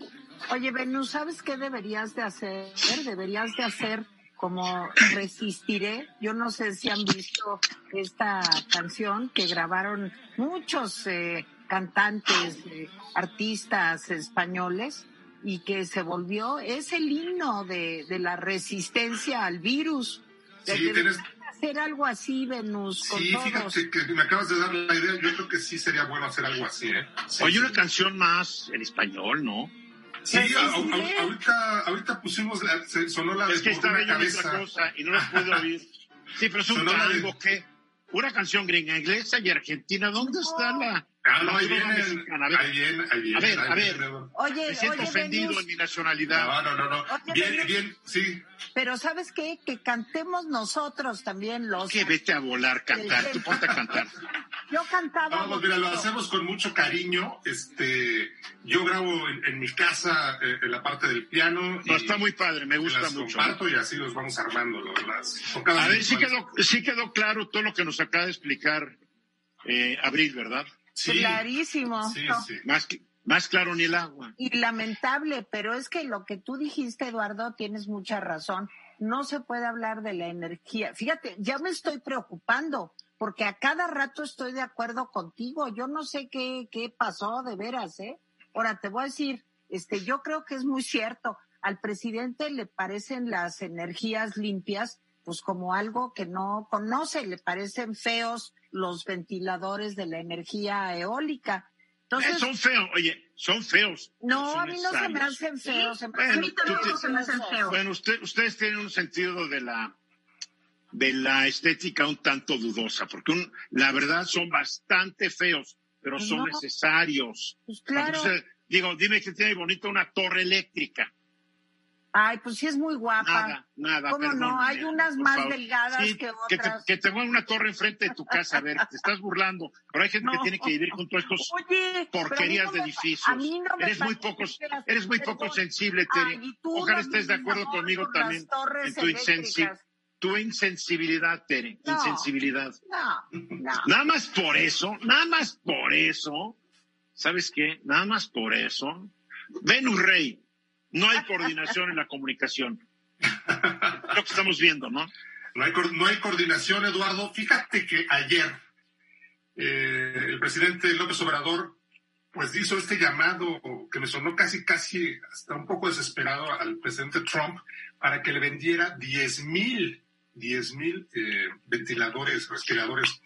Oye, Benú, ¿sabes qué deberías de hacer? Deberías de hacer como Resistiré. Yo no sé si han visto esta canción que grabaron muchos eh, cantantes, eh, artistas españoles y que se volvió, es el himno de, de la resistencia al virus. Sí, tienes, hacer algo así, Venus, con Sí, todos. fíjate que me acabas de dar la idea. Yo creo que sí sería bueno hacer algo así, ¿eh? Sí, Oye, sí. una canción más en español, ¿no? Sí, a- a- sí, a- ahorita, ahorita pusimos, la, se- sonó la Es que estaba yo en cabeza. otra cosa y no la puedo oír. Sí, pero es un tango que... Una canción gringa, inglesa y argentina. ¿Dónde está la... Ah, no, ahí viene, ahí viene, ahí viene. A ver, a ver. Oye, me siento oye, ofendido en mi nacionalidad. No, no, no, no. Oye, Bien, bien, sí. pero ¿sabes qué? Que cantemos nosotros también los... Que vete a volar, cantar. Tú ponte a cantar. Yo cantaba... Vamos, mira, lo hacemos con mucho cariño. Este, yo grabo en, en mi casa eh, en la parte del piano. No, está muy padre, me gusta las mucho. comparto y así los vamos armando. Las, A ver, sí quedó, sí quedó claro todo lo que nos acaba de explicar eh, Abril, ¿verdad? Sí, Clarísimo. sí, No. sí. Más, que- más claro ni el agua. Y lamentable, pero es que lo que tú dijiste, Eduardo, tienes mucha razón. No se puede hablar de la energía. Fíjate, ya me estoy preocupando, porque a cada rato estoy de acuerdo contigo. Yo no sé qué, qué pasó de veras, ¿eh? Ahora te voy a decir, este, yo creo que es muy cierto. Al presidente le parecen las energías limpias, pues como algo que no conoce, le parecen feos los ventiladores de la energía eólica. Eh, Entonces, son feos, oye, son feos. no, son a mí no se me hacen feos. se me Bueno, A mí tampoco te- se me hacen feos. Bueno, usted, ustedes tienen un sentido de la de la estética un tanto dudosa, porque un- la verdad son bastante feos, pero son no. necesarios. Pues claro. Entonces, digo, dime que tiene bonito una torre eléctrica. Ay, pues sí es muy guapa. Nada, nada. ¿Cómo no? perdóname, Hay unas más favor. delgadas Sí, que Que otras. que te pongan una torre enfrente de tu casa, a ver, te estás burlando. Pero hay gente que No. tiene que vivir junto a estos Oye, porquerías no de edificios. A mí no me eres muy poco, que eres muy poco perdón. sensible, Tere. tú Ojalá estés de acuerdo amor, conmigo con también en tu, insensi- eléctricas. tu insensibilidad, Tere. No. Insensibilidad. No, no. Nada más por eso, nada más por eso, ¿sabes qué? Nada más por eso. Venus Rey, no hay coordinación en la comunicación. Lo que estamos viendo, ¿no? No hay, no hay coordinación, Eduardo. Fíjate que ayer eh, el presidente López Obrador pues hizo este llamado que me sonó casi, casi hasta un poco desesperado al presidente Trump para que le vendiera 10 mil, 10 mil eh, ventiladores, respiradores.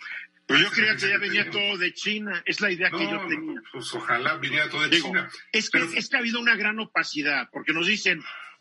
Pero yo creía que ya venía todo de China, es la idea que yo tenía. pues ojalá viniera todo de Digo, China. Es que, Pero- es que ha habido una gran opacidad, porque nos dicen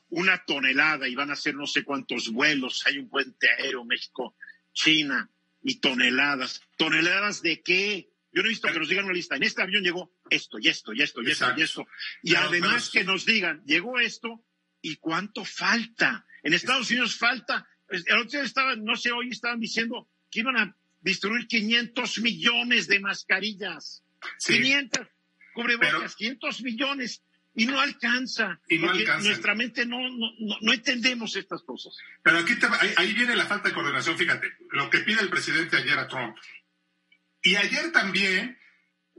una tonelada y van a hacer no sé cuántos vuelos, hay un puente aéreo México-China y toneladas. ¿Toneladas de qué? Yo no he visto que nos digan una lista. En este avión llegó esto y esto y esto y esto y esto. Y además que nos digan, llegó esto y cuánto falta. En Estados Unidos falta. El otro día estaban, no sé, hoy estaban diciendo que iban a distribuir 500 millones de mascarillas. Sí. 500 cubrebocas, Pero- 500 millones. Y no alcanza. Y no porque alcanza. nuestra mente no, no, no, entendemos estas cosas. Pero aquí te- ahí, ahí viene la falta de coordinación, fíjate, lo que pide el presidente ayer a Trump. Y ayer también,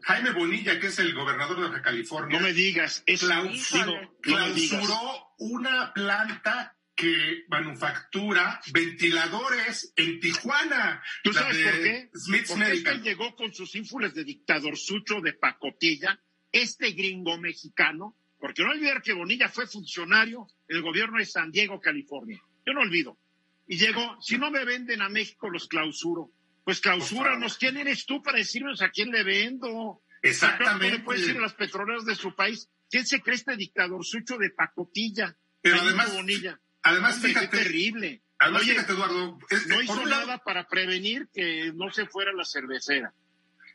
Jaime Bonilla, que es el gobernador de Baja California, No me digas, es claus- digo, no me digas. clausuró una planta que manufactura ventiladores en Tijuana. ¿Tú sabes por qué? Smith's Porque este llegó con sus ínfulas de dictadorzucho de pacotilla, este gringo mexicano, porque no olvidar que Bonilla fue funcionario en el gobierno de San Diego, California. Yo no olvido. Y llegó, si no me venden a México, los clausuro. Pues clausúranos. ¿Quién eres tú para decirnos a quién le vendo? Exactamente. ¿Le puedes decir a las petroleras de su país? ¿Quién se cree este dictadorzucho de pacotilla? Pero además- Bonilla. Además, Hombre, qué fíjate, terrible. además, Oye, fíjate, Eduardo, es- no hizo lado- nada para prevenir que no se fuera la cervecera.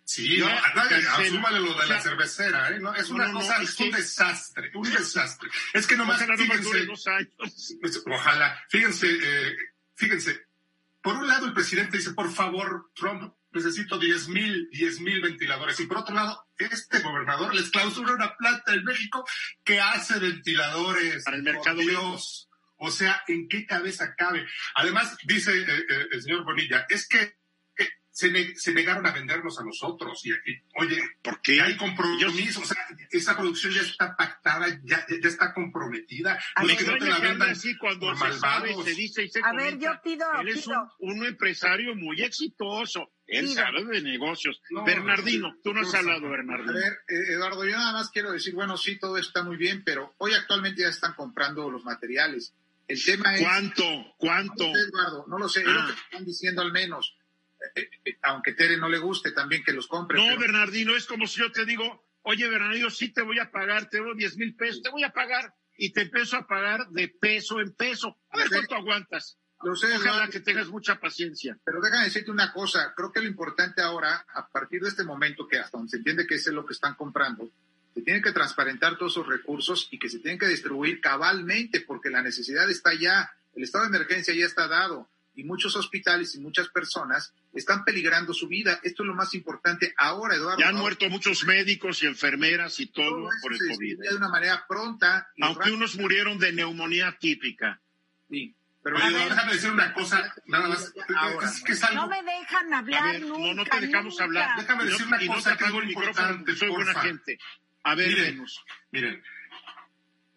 Sí, no, asúmale lo de O sea, la cervecera, ¿eh? No, es una no, no, cosa, es un desastre, un desastre. Es que nomás, fíjense, dos años. pues, ojalá, fíjense, eh, fíjense, por un lado el presidente dice, por favor, Trump, necesito 10 mil, 10 mil ventiladores. Y por otro lado, este gobernador les clausura una planta en México que hace ventiladores. Para el por mercado Dios. O sea, ¿en qué cabeza cabe? Además, dice eh, eh, el señor Bonilla, es que eh, se, ne- se negaron a vendernos a nosotros. Y, y, oye, ¿Por que qué? hay compromiso, o sea, esa producción ya está pactada, ya, ya está comprometida. A No Me que no te extraña la que hable vendan así cuando por se sabe, malvados. se dice y se A ver, yo pido, Él es un, pido. un empresario muy exitoso. Él Pido. sabe de negocios. No, Bernardino, tú no has hablado, A Bernardino. ver, eh, Eduardo, yo nada más quiero decir, bueno, sí, todo está muy bien, pero hoy actualmente ya están comprando los materiales. El tema es... ¿Cuánto? ¿Cuánto? No lo sé, Eduardo, no lo sé, es lo Ah. que están diciendo al menos. Eh, eh, aunque Tere no le guste también que los compre. No, pero- Bernardino, es como si yo te digo, oye, Bernardino, sí te voy a pagar, te doy 10 mil pesos, te voy a pagar y te empiezo a pagar de peso en peso. A ver cuánto aguantas. Lo sé, Ojalá Eduardo, que tengas mucha paciencia. Pero déjame decirte una cosa, creo que lo importante ahora, a partir de este momento, que hasta donde se entiende que es lo que están comprando, se tienen que transparentar todos esos recursos y que se tienen que distribuir cabalmente, porque la necesidad está ya, el estado de emergencia ya está dado, y muchos hospitales y muchas personas están peligrando su vida. Esto es lo más importante ahora, Eduardo. Ya han Ahora, muerto muchos médicos y enfermeras y todo por el se COVID. distribuye de una manera pronta. Aunque unos murieron de neumonía típica. Sí, pero Oye, ver, déjame decir una cosa, nada más. Ahora. Es que es algo- No me dejan hablar ver, nunca. no, no te dejamos nunca. hablar. Déjame Y no- decir una y no cosa te que es apago el muy micrófono importante, soy buena gente. A ver, Miren. Venus. Miren,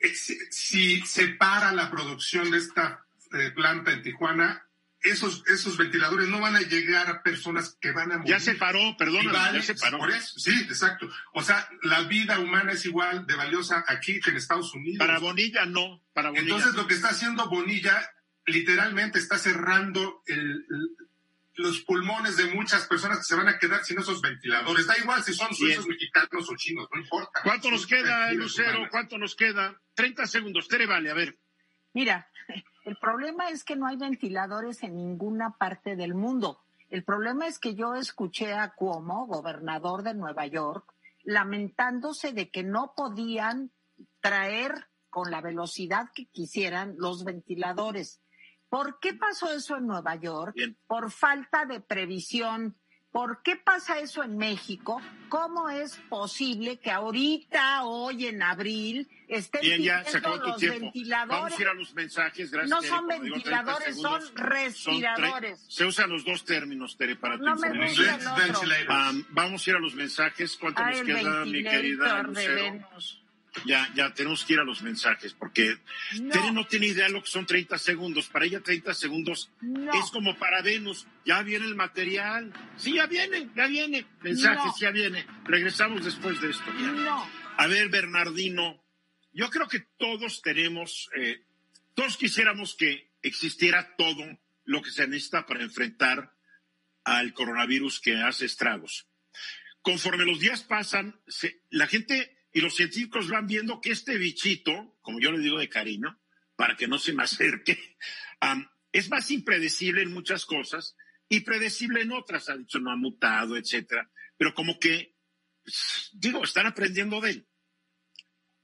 eh, si, si se para la producción de esta eh, planta en Tijuana, esos, esos ventiladores no van a llegar a personas que van a morir. Ya se paró, vale- ya se paró. por eso, sí, exacto. O sea, la vida humana es igual de valiosa aquí que en Estados Unidos. Para Bonilla no, para Bonilla. Entonces lo que está haciendo Bonilla literalmente está cerrando el- el- los pulmones de muchas personas que se van a quedar sin esos ventiladores. Da igual si son suizos, mexicanos o chinos, no importa. ¿Cuánto nos queda, Lucero? humanas. ¿Cuánto nos queda? 30 segundos. Tere, vale, a ver. Mira, el problema es que no hay ventiladores en ninguna parte del mundo. El problema es que yo escuché a Cuomo, gobernador de Nueva York, lamentándose de que no podían traer con la velocidad que quisieran los ventiladores. ¿Por qué pasó eso en Nueva York? Bien. Por falta de previsión. ¿Por qué pasa eso en México? ¿Cómo es posible que ahorita, hoy en abril, estén Bien, ya se pidiendo acabó tu los tiempo. ventiladores? Vamos a ir a los mensajes. Gracias, No Tere. son Como digo, 30 ventiladores, son. Son respiradores. tre- se usan los dos términos, Tere, para tu No me gusta el otro. Am, vamos a ir a los mensajes. ¿Cuánto Ah, nos queda, mi querida Lucero? Ya, ya tenemos que ir a los mensajes, porque No. Tere no tiene idea lo que son 30 segundos. Para ella 30 segundos No. es como para Venus. Ya viene el material. Sí, ya viene, ya viene. Mensajes, No. ya viene. Regresamos después de esto. A ver, Bernardino, yo creo que todos tenemos, eh, todos quisiéramos que existiera todo lo que se necesita para enfrentar al coronavirus que hace estragos. Conforme los días pasan, se- la gente y los científicos van viendo que este bichito, como yo le digo de cariño, para que no se me acerque, am, es más impredecible en muchas cosas y predecible en otras. Ha dicho, no ha mutado, etcétera. Pero como que, pues, digo, están aprendiendo de él.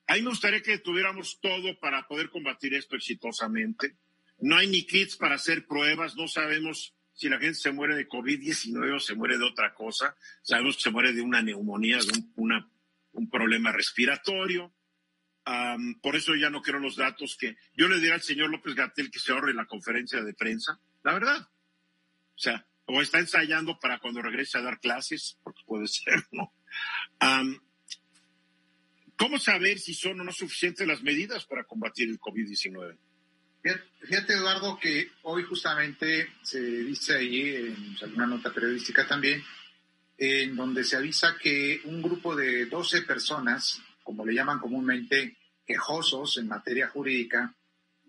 A mí me gustaría que tuviéramos todo para poder combatir esto exitosamente. No hay ni kits para hacer pruebas, no sabemos si la gente se muere de COVID-19 o se muere de otra cosa. Sabemos que se muere de una neumonía, de un, una- un problema respiratorio. Am, por eso ya no quiero los datos que yo le diría al señor López Gatel que se ahorre la conferencia de prensa. La verdad. O sea, o está ensayando para cuando regrese a dar clases, porque puede ser, ¿no? Am, ¿Cómo saber si son o no suficientes las medidas para combatir el COVID-19? Fíjate, fíjate, Eduardo, que hoy justamente se dice ahí en alguna nota periodística también, en donde se avisa que un grupo de 12 personas, como le llaman comúnmente quejosos en materia jurídica,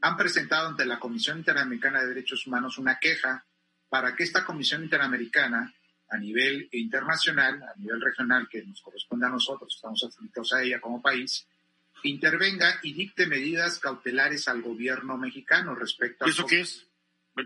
han presentado ante la Comisión Interamericana de Derechos Humanos una queja para que esta Comisión Interamericana, a nivel internacional, a nivel regional, que nos corresponde a nosotros, estamos adscritos a ella como país, intervenga y dicte medidas cautelares al gobierno mexicano respecto a... ¿Eso qué es?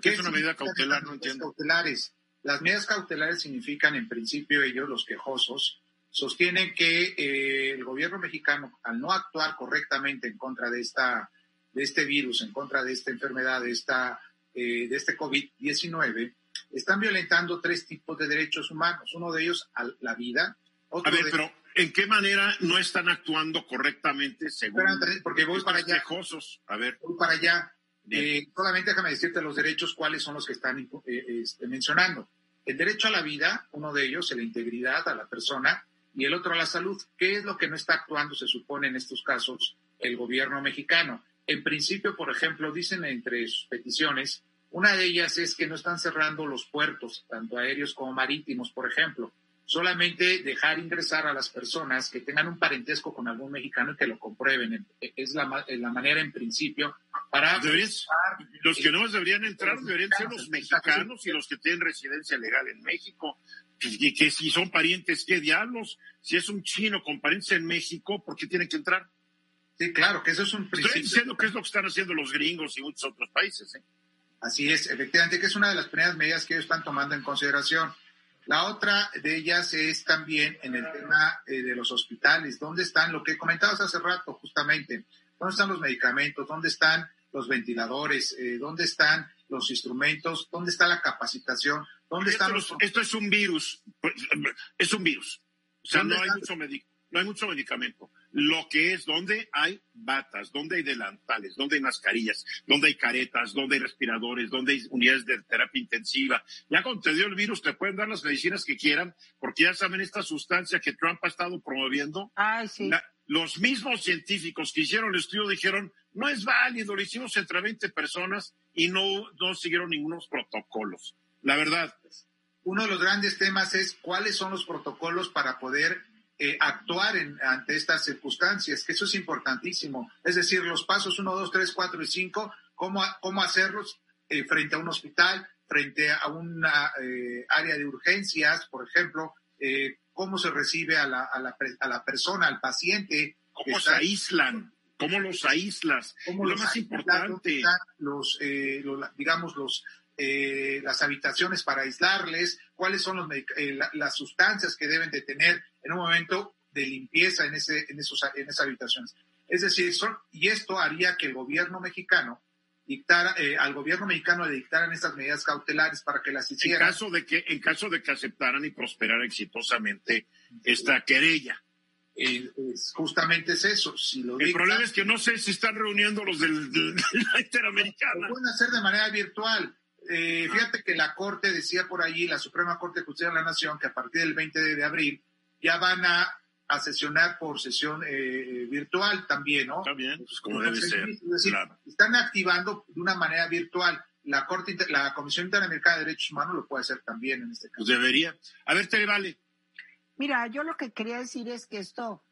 ¿Qué es una medida cautelar? No entiendo. Cautelares. Las medidas cautelares significan, en principio, ellos, los quejosos, sostienen que eh, el gobierno mexicano, al no actuar correctamente en contra de esta, de este virus, en contra de esta enfermedad, de esta, eh, de este COVID-19, están violentando tres tipos de derechos humanos. Uno de ellos, a la vida. Otro A ver, de- pero ¿en qué manera no están actuando correctamente según Andrés, porque voy para estos allá. quejosos? A ver, voy para allá. Eh, solamente déjame decirte los derechos, cuáles son los que están eh, este, mencionando. El derecho a la vida, uno de ellos, a la integridad, a la persona, y el otro a la salud. ¿Qué es lo que no está actuando, se supone, en estos casos, el gobierno mexicano? En principio, por ejemplo, dicen entre sus peticiones, una de ellas es que no están cerrando los puertos, tanto aéreos como marítimos, por ejemplo. Solamente dejar ingresar a las personas que tengan un parentesco con algún mexicano y que lo comprueben. Es la, la manera en principio para... los que no deberían entrar deberían ser los mexicanos y los que tienen residencia legal en México. Y que si son parientes, ¿qué diablos? Si es un chino con parientes en México, ¿por qué tienen que entrar? Sí, claro, que eso es un principio. Estoy diciendo que es lo que están haciendo los gringos y muchos otros países. ¿eh? Así es, efectivamente, que es una de las primeras medidas que ellos están tomando en consideración. La otra de ellas es también en el tema eh, de los hospitales. ¿Dónde están lo que comentabas hace rato justamente? ¿Dónde están los medicamentos? ¿Dónde están los ventiladores? Eh, ¿Dónde están los instrumentos? ¿Dónde está la capacitación? ¿Dónde esto, están los... Esto es un virus. Pues, es un virus. O sea, no hay, mucho no hay mucho medicamento lo que es donde hay batas, donde hay delantales, donde hay mascarillas, donde hay caretas, donde hay respiradores, donde hay unidades de terapia intensiva. Ya cuando te dio el virus te pueden dar las medicinas que quieran, porque ya saben esta sustancia que Trump ha estado promoviendo. Ay, sí. los mismos científicos que hicieron el estudio dijeron, no es válido, lo hicimos entre 20 personas y no, no siguieron ningunos protocolos. La verdad. Uno de los grandes temas es cuáles son los protocolos para poder eh, actuar en, ante estas circunstancias, que eso es importantísimo. Es decir, los pasos 1, 2, 3, 4 y 5, cómo, cómo hacerlos eh, frente a un hospital, frente a una eh, área de urgencias, por ejemplo, cómo se recibe a la, a la, a la persona, al paciente. ¿Cómo se aíslan? ¿Cómo los aíslas? ¿Cómo lo más importante. Los, los, digamos, los eh, las habitaciones para aislarles, cuáles son los, eh, las sustancias que deben de tener en un momento de limpieza en, ese, en, esos, en esas habitaciones. Es decir, son, y esto haría que el gobierno mexicano dictara, eh, al gobierno mexicano le dictaran estas medidas cautelares para que las hicieran. En caso de que, en caso de que aceptaran y prosperara exitosamente esta querella. justamente es eso. Si lo el problema es que no sé si están reuniendo los del, de la Interamericana. Lo pueden hacer de manera virtual. Eh, fíjate que la Corte decía por allí, la Suprema Corte de Justicia de la Nación, que a partir del 20 de abril ya van a, sesionar por sesión eh, virtual también, ¿no? También, pues como debe ser. están activando de una manera virtual. La Corte, la Comisión Interamericana de Derechos Humanos lo puede hacer también en este caso. Pues debería. A ver, te vale. Mira, yo lo que quería decir es que esto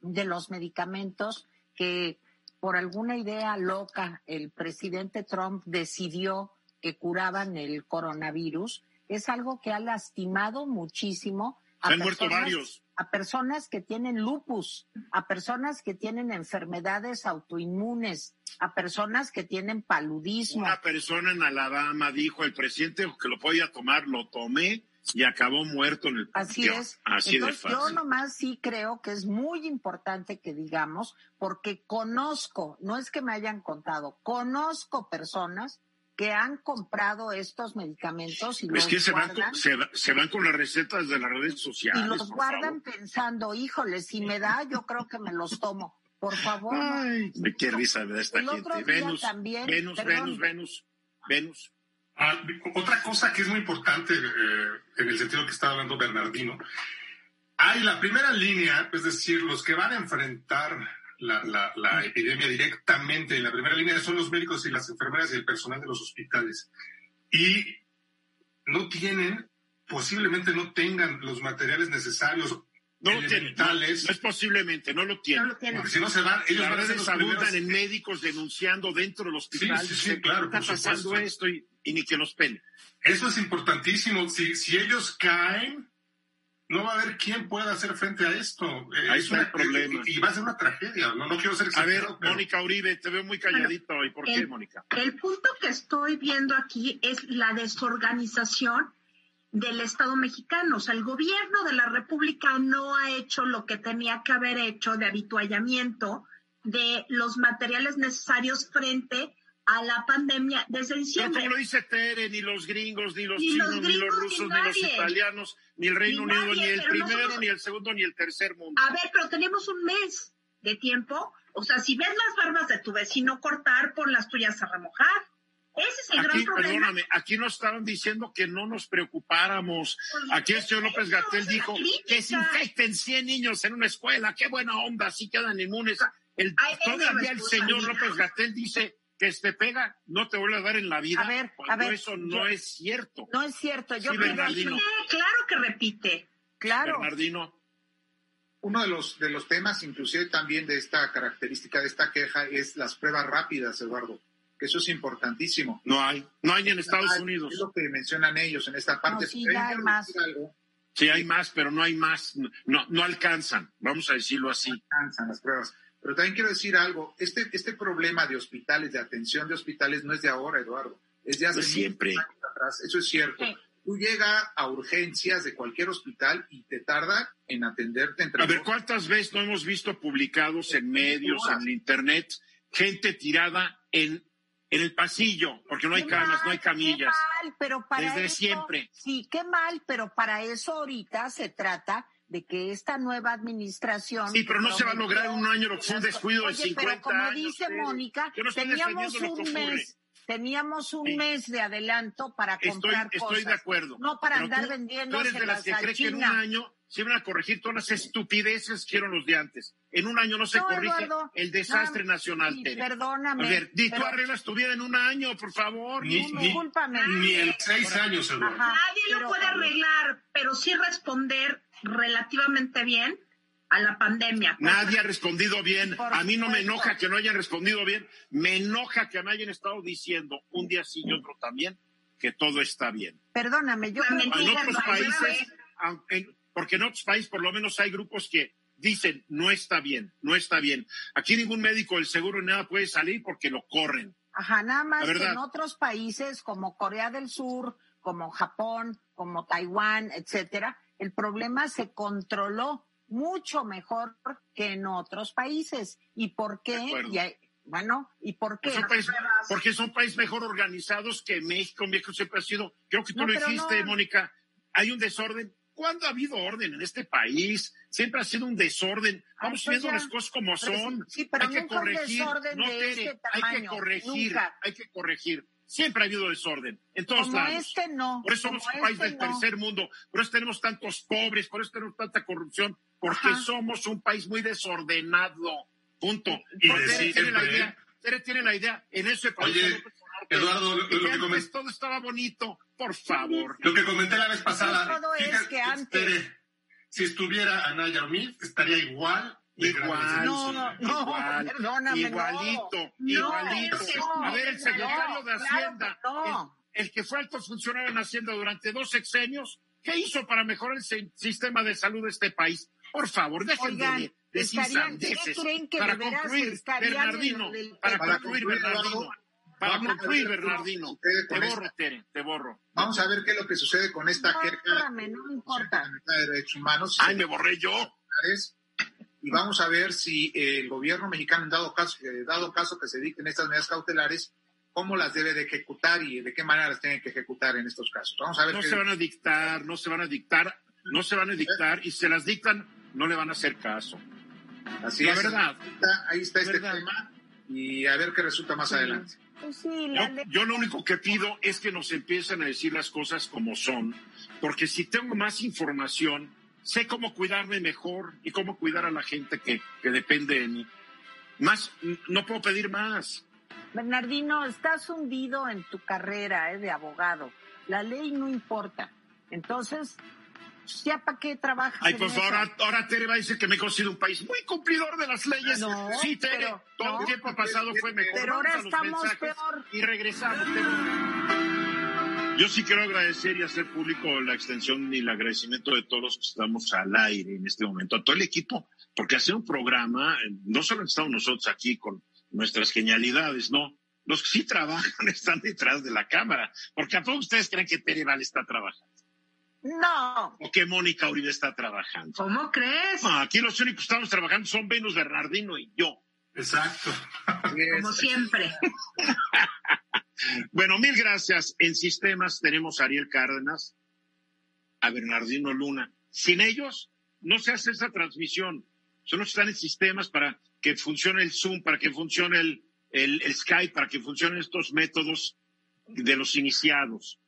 de los medicamentos que por alguna idea loca el presidente Trump decidió que curaban el coronavirus es algo que ha lastimado muchísimo a, personas, a personas que tienen lupus, a personas que tienen enfermedades autoinmunes, a personas que tienen paludismo. Una persona en Alabama dijo el presidente que lo podía tomar, lo tomé y acabó muerto en el Así es. Así Entonces, Yo nomás sí creo que es muy importante que digamos, porque conozco, no es que me hayan contado, conozco personas que han comprado estos medicamentos y es que se van, con, se, van con las recetas de las redes sociales. Y los guardan pensando, híjole, si me da, yo creo que me los tomo. Por favor. Ay, qué risa da esta gente. Venus, también, Venus, Venus, Venus, Venus, ah, otra cosa que es muy importante eh, en el sentido que estaba hablando Bernardino, hay la primera línea, es decir, los que van a enfrentar la, la, epidemia directamente en la primera línea son los médicos y las enfermeras y el personal de los hospitales. Y no tienen, posiblemente no tengan los materiales necesarios no lo tienen. No, es posiblemente, no lo tienen. Porque si no se van, ellos van a ser los en médicos denunciando dentro del hospital. Sí, sí, claro. Está pasando esto y, ni que los pele. Eso es importantísimo. Si, si ellos caen, no va a haber quién pueda hacer frente a esto. Ahí es un problema. Y, va a ser una tragedia. No, no quiero ser A ver, Mónica Uribe, te veo muy calladito. ¿Y por qué, Mónica? El punto que estoy viendo aquí es la desorganización del Estado mexicano. O sea, el gobierno de la República no ha hecho lo que tenía que haber hecho de habituallamiento de los materiales necesarios frente a la pandemia desde diciembre. Pero como lo dice Tere, ni los gringos, ni los chinos, ni los rusos, ni, los italianos, ni el Reino Unido, ni el primero, ni el segundo, ni el tercer mundo. A ver, pero tenemos un mes de tiempo. O sea, si ves las barbas de tu vecino cortar, pon las tuyas a remojar. Ese es el gran problema. Perdóname, aquí nos estaban diciendo que no nos preocupáramos. Pues, aquí el señor López Gatel dijo que se infecten 100 niños en una escuela. Qué buena onda, así quedan inmunes. El, todavía el señor López Gatel dice que te pega no te vuelve a dar en la vida. A ver, a ver. Eso no es cierto. No es cierto. Yo claro que repite. Claro. Bernardino. Uno de los, de los temas, inclusive también de esta característica, de esta queja, es las pruebas rápidas, Eduardo, que eso es importantísimo. No hay, no hay en Estados Unidos. Es lo que mencionan ellos en esta parte. No, sí, ya hay más. Algo, Sí, hay más, pero no hay más. No, no alcanzan, vamos a decirlo así. alcanzan las pruebas. Pero también quiero decir algo, este, este problema de hospitales, de atención de hospitales, no es de ahora, Eduardo, es de hace siempre. años atrás, eso es cierto. Sí. Tú llegas a urgencias de cualquier hospital y te tarda en atenderte entre A ver, ¿cuántas veces no hemos visto publicados en medios, en internet, gente tirada en, en el pasillo, porque no hay Qué camas, no hay camillas? Qué mal, pero para Desde eso- siempre. Sí, qué mal, pero para eso ahorita se trata de que esta nueva administración. Sí, pero no se va a lograr en un año lo que fue un descuido de Oye, 50 pero como años, dice. Mónica, no estoy teníamos un mes, teníamos un Sí. mes de adelanto para Estoy, comprar estoy cosas. de acuerdo. No para Pero andar tú- vendiendo Tú eres de las que cree que en un año se van a corregir todas las estupideces que eran los de antes. En un año no se No, corrige Eduardo, el desastre no, nacional, sí, perdóname, A ver, di tú pero- arreglas tu vida en un año, por favor. Ni- Ni- ni- Discúlpame. Ni en seis años, Eduardo. Ajá, Nadie pero lo puede arreglar, pero sí responder relativamente bien a la pandemia. Nadie ha respondido bien. A mí no me enoja que no hayan respondido bien. Me enoja que me hayan estado diciendo un día sí y otro también que todo está bien. Perdóname, yo creo En otros no, países, porque en otros países por lo menos hay grupos que dicen no está bien, no está bien. Aquí ningún médico del seguro ni nada puede salir porque lo corren. Ajá, nada más que en otros países como Corea del Sur, como Japón, como Taiwán, etcétera, el problema se controló mucho mejor que en otros países. ¿Y por qué? Y hay- bueno, ¿y por qué? Son porque son países mejor organizados que México. México siempre ha sido, creo que tú No, lo dijiste, no. Mónica, hay un desorden. ¿Cuándo ha habido orden en este país? Siempre ha sido un desorden. Vamos pues viendo ya. las cosas como Pero son. sí, pero hay que un corregir. desorden No, de ese hay que corregir. nunca. Hay que corregir. Siempre ha habido desorden en todos Como lados. este no. Por eso somos un país este del no. tercer mundo, por eso tenemos tantos pobres, por eso tenemos tanta corrupción, porque Ajá. somos un país muy desordenado. Punto. Y Tere tiene la idea. Tere tiene la idea, en ese país. Oye, Eduardo, lo- que que comen- antes todo estaba bonito, por favor. Lo que comenté la vez pasada. todo es fíjate, que antes- Tere, si estuviera Anaya Omid, estaría igual. Igual, No, no, igual, perdóname, igualito, no. igualito. No, a ver, el secretario no, de Hacienda, el, el que fue alto funcionario en Hacienda durante dos sexenios, ¿qué hizo para mejorar el sistema de salud de este país? Por favor, Oigan, de decir estarían- ¿qué sandeces. creen que para de veras concluir, Bernardino, del- para Para concluir, Bernardino, para concluir, Bernardino, te borro, esta- Tere, te borro. Vamos a ver qué es lo que sucede con esta No, queja espérame, no importa. de derechos humanos. Ay, me borré yo. Y vamos a ver si el gobierno mexicano, en dado caso, eh, dado caso que se dicten estas medidas cautelares, cómo las debe de ejecutar y de qué manera las tienen que ejecutar en estos casos. Vamos a ver No qué- se van a dictar, no se van a dictar, no se van a dictar, y si se las dictan, no le van a hacer caso. así La es. verdad. Ahí está, este verdad. tema y a ver qué resulta más adelante. Pues sí, Yo, yo lo único que pido es que nos empiecen a decir las cosas como son, porque si tengo más información, sé cómo cuidarme mejor y cómo cuidar a la gente que, que depende de mí. Más, no puedo pedir más. Bernardino, estás hundido en tu carrera eh, de abogado. La ley no importa. Entonces, ¿ya para qué trabajas? Ay, pues ahora, ahora Tere va a decir que México ha sido un país muy cumplidor de las leyes. No, sí, Tere, pero- todo no. el tiempo pasado fue mejor. Pero ahora estamos peor. Y regresamos. Tere. Yo sí quiero agradecer y hacer público la extensión y el agradecimiento de todos los que estamos al aire en este momento, a todo el equipo, porque hacer un programa, eh, no solo estamos nosotros aquí con nuestras genialidades, no. Los que sí trabajan están detrás de la cámara, porque a todos ustedes creen que Tere Val está trabajando No, o que Mónica Uribe está trabajando. ¿Cómo crees? No, aquí los únicos que estamos trabajando son Venus Bernardino y yo. Exacto. Como siempre. Bueno, mil gracias. En sistemas tenemos a Ariel Cárdenas, a Bernardino Luna. Sin ellos no se hace esa transmisión. Solo están en sistemas para que funcione el Zoom, para que funcione el, el, el Skype, para que funcionen estos métodos de los iniciados.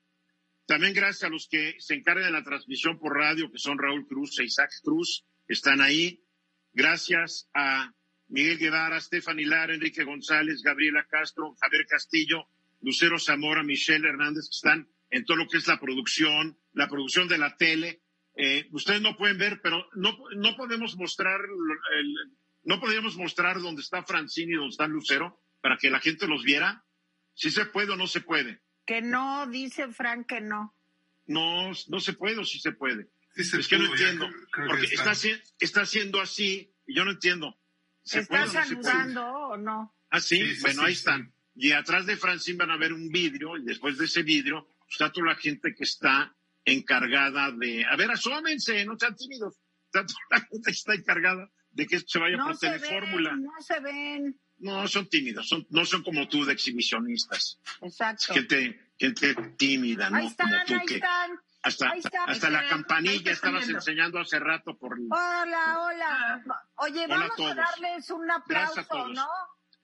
También gracias a los que se encargan de la transmisión por radio, que son Raúl Cruz e Isaac Cruz, están ahí. Gracias a Miguel Guevara, Stephanie Lara, Enrique González, Gabriela Castro, Javier Castillo, Lucero Zamora, Michelle Hernández, que están en todo lo que es la producción, la producción de la tele, eh, ustedes no pueden ver, pero no, no podemos mostrar, el, no podemos mostrar dónde está Francine y dónde está Lucero para que la gente los viera. Si se puede o no se puede. Que no, dice Frank que no. No, no se puede o sí se puede. es que no entiendo. porque está, está haciendo así y yo no entiendo. ¿Se ¿Estás saludando o no? Ah, sí, bueno, ahí están. Y atrás de Francine van a ver un vidrio y después de ese vidrio está toda la gente que está encargada de, a ver, asómense, no sean tímidos. Está toda la gente que está encargada de que esto se vaya por telefórmula. No se ven. No, son tímidos, son, no son como tú de exhibicionistas. Exacto. Gente, gente tímida, ¿no? Ahí están, como tú ahí que están. Hasta, hasta la campanilla estabas enseñando hace rato por Hola, hola. Oye, vamos a, darles un aplauso, ¿no?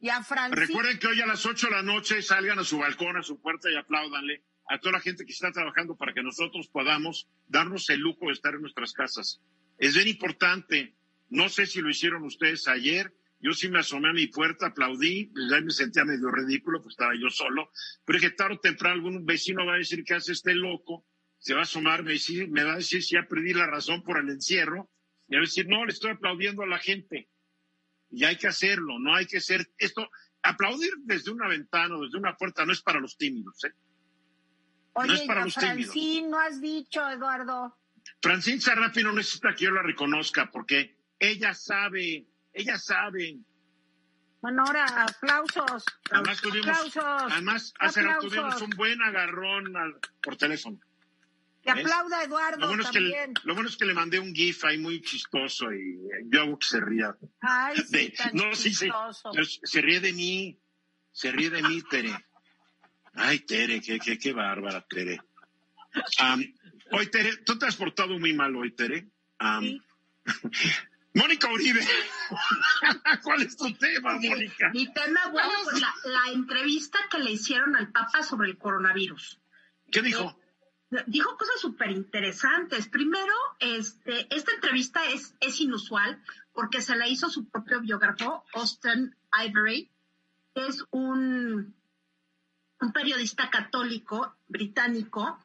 Y a Francisco. Recuerden que hoy a las 8 de la noche salgan a su balcón, a su puerta y apláudanle a toda la gente que está trabajando para que nosotros podamos darnos el lujo de estar en nuestras casas. Es bien importante. No sé si lo hicieron ustedes ayer. Yo sí me asomé a mi puerta, aplaudí, ya me sentía medio ridículo, pues estaba yo solo. Pero es que tarde o temprano algún vecino va a decir que hace este loco, se va a asomar, me, me va a decir si ya perdí la razón por el encierro, y va a decir, no, le estoy aplaudiendo a la gente. Y hay que hacerlo, no hay que ser esto. Aplaudir desde una ventana o desde una puerta no es para los tímidos, ¿eh? Oye, no es para los Francine, no has dicho, Eduardo. Francine Sarrapi no necesita que yo la reconozca porque ella sabe, ella sabe. Bueno, ahora aplausos. Además, tuvimos, aplausos. Además, hace rato tuvimos un buen agarrón por teléfono. Que aplauda Eduardo lo bueno también. Es que, lo bueno es que le mandé un GIF ahí muy chistoso y yo hago que se ría. Ay, sí, no, sí, sí, se ríe de mí, se ríe de mí, Tere. Ay, Tere, qué, qué, qué bárbara, Tere. hoy, Tere, tú te has portado muy mal hoy, Tere. Mónica Uribe, ¿cuál es tu tema, Mónica? Mi tema, bueno, pues la, la, entrevista que le hicieron al Papa sobre el coronavirus. ¿Qué dijo? Dijo cosas súper interesantes. Primero, este, esta entrevista es, es inusual porque se la hizo su propio biógrafo, Austin Ivory, que es un un periodista católico británico,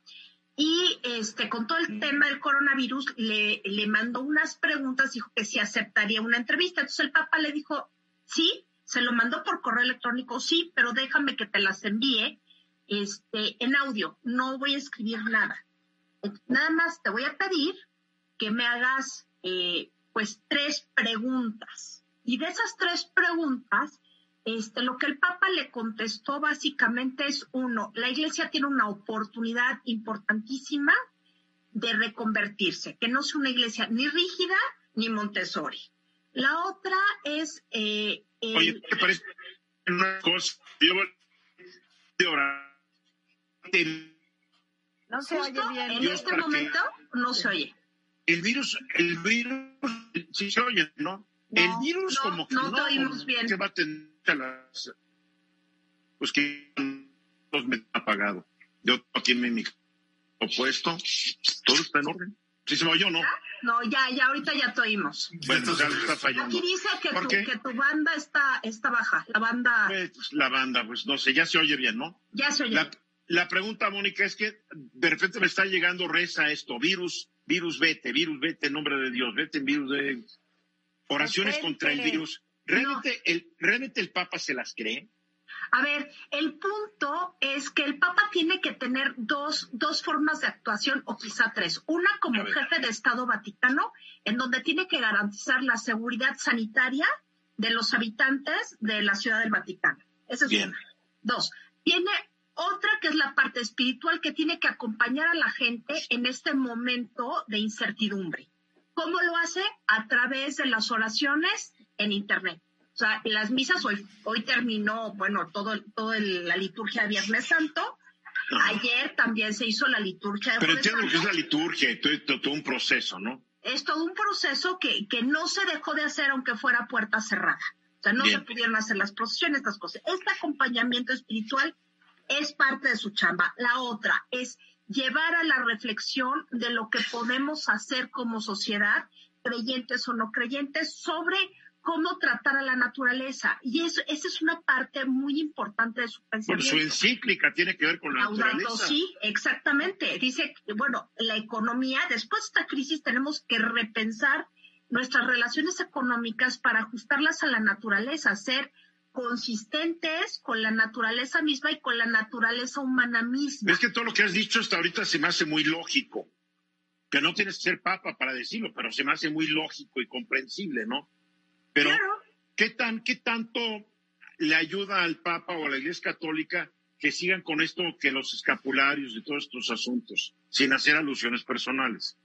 y este, con todo el tema del coronavirus le, le mandó unas preguntas, dijo que si aceptaría una entrevista. Entonces el Papa le dijo, sí, se lo mandó por correo electrónico, sí, pero déjame que te las envíe este, en audio, no voy a escribir nada. Nada más te voy a pedir que me hagas eh, pues tres preguntas. Y de esas tres preguntas, este, lo que el Papa le contestó básicamente es uno, la Iglesia tiene una oportunidad importantísima de reconvertirse, que no sea una iglesia ni rígida ni Montessori. La otra es... Eh, Oye, ¿te parece una cosa? No se oye bien. En este momento no se oye. El virus, el virus, sí se oye, ¿no? el virus como que no, no, oímos bien. va a tener las, pues que los me apagado. Yo aquí en mi micro puesto, todo está en orden. ¿Sí se me oyó no? No, ya, ya, ahorita ya te oímos. Bueno, ya está fallando. Aquí dice que tu, que tu, banda está, está baja, la banda... Pues, la banda, pues no sé, ya se oye bien, ¿no? Ya se oye. La, la pregunta, Mónica, es que de repente me está llegando reza esto, virus, virus vete, virus vete en nombre de Dios, vete en virus de... Oraciones contra el virus. ¿Realmente, el, ¿Realmente el Papa se las cree? A ver, el punto es que el Papa tiene que tener dos, dos formas de actuación o quizá tres. Una como jefe de Estado Vaticano, en donde tiene que garantizar la seguridad sanitaria de los habitantes de la Ciudad del Vaticano. Esa es una. Dos, tiene otra que es la parte espiritual que tiene que acompañar a la gente en este momento de incertidumbre. ¿Cómo lo hace? A través de las oraciones en Internet. O sea, las misas hoy, hoy terminó, bueno, todo, todo la liturgia de Viernes Santo. Ayer también se hizo la liturgia de Pero entiendo que es la liturgia, todo, todo un proceso, ¿no? Es todo un proceso que, que no se dejó de hacer aunque fuera puerta cerrada. O sea, no se pudieron hacer las procesiones, estas cosas. Este acompañamiento espiritual es parte de su chamba. La otra es llevar a la reflexión de lo que podemos hacer como sociedad, creyentes o no creyentes, sobre cómo tratar a la naturaleza. Y eso, esa es una parte muy importante de su pensamiento. Bueno, su encíclica tiene que ver con la naturaleza. Sí, exactamente. Dice, bueno, la economía, después de esta crisis tenemos que repensar nuestras relaciones económicas para ajustarlas a la naturaleza, ser consistentes con la naturaleza misma y con la naturaleza humana misma. Es que todo lo que has dicho hasta ahorita se me hace muy lógico, que no tienes que ser papa para decirlo, pero se me hace muy lógico y comprensible, ¿no? Pero, ¿qué, tan, ¿qué tanto le ayuda al Papa o a la Iglesia Católica que sigan con esto, que los escapularios y todos estos asuntos, sin hacer alusiones personales?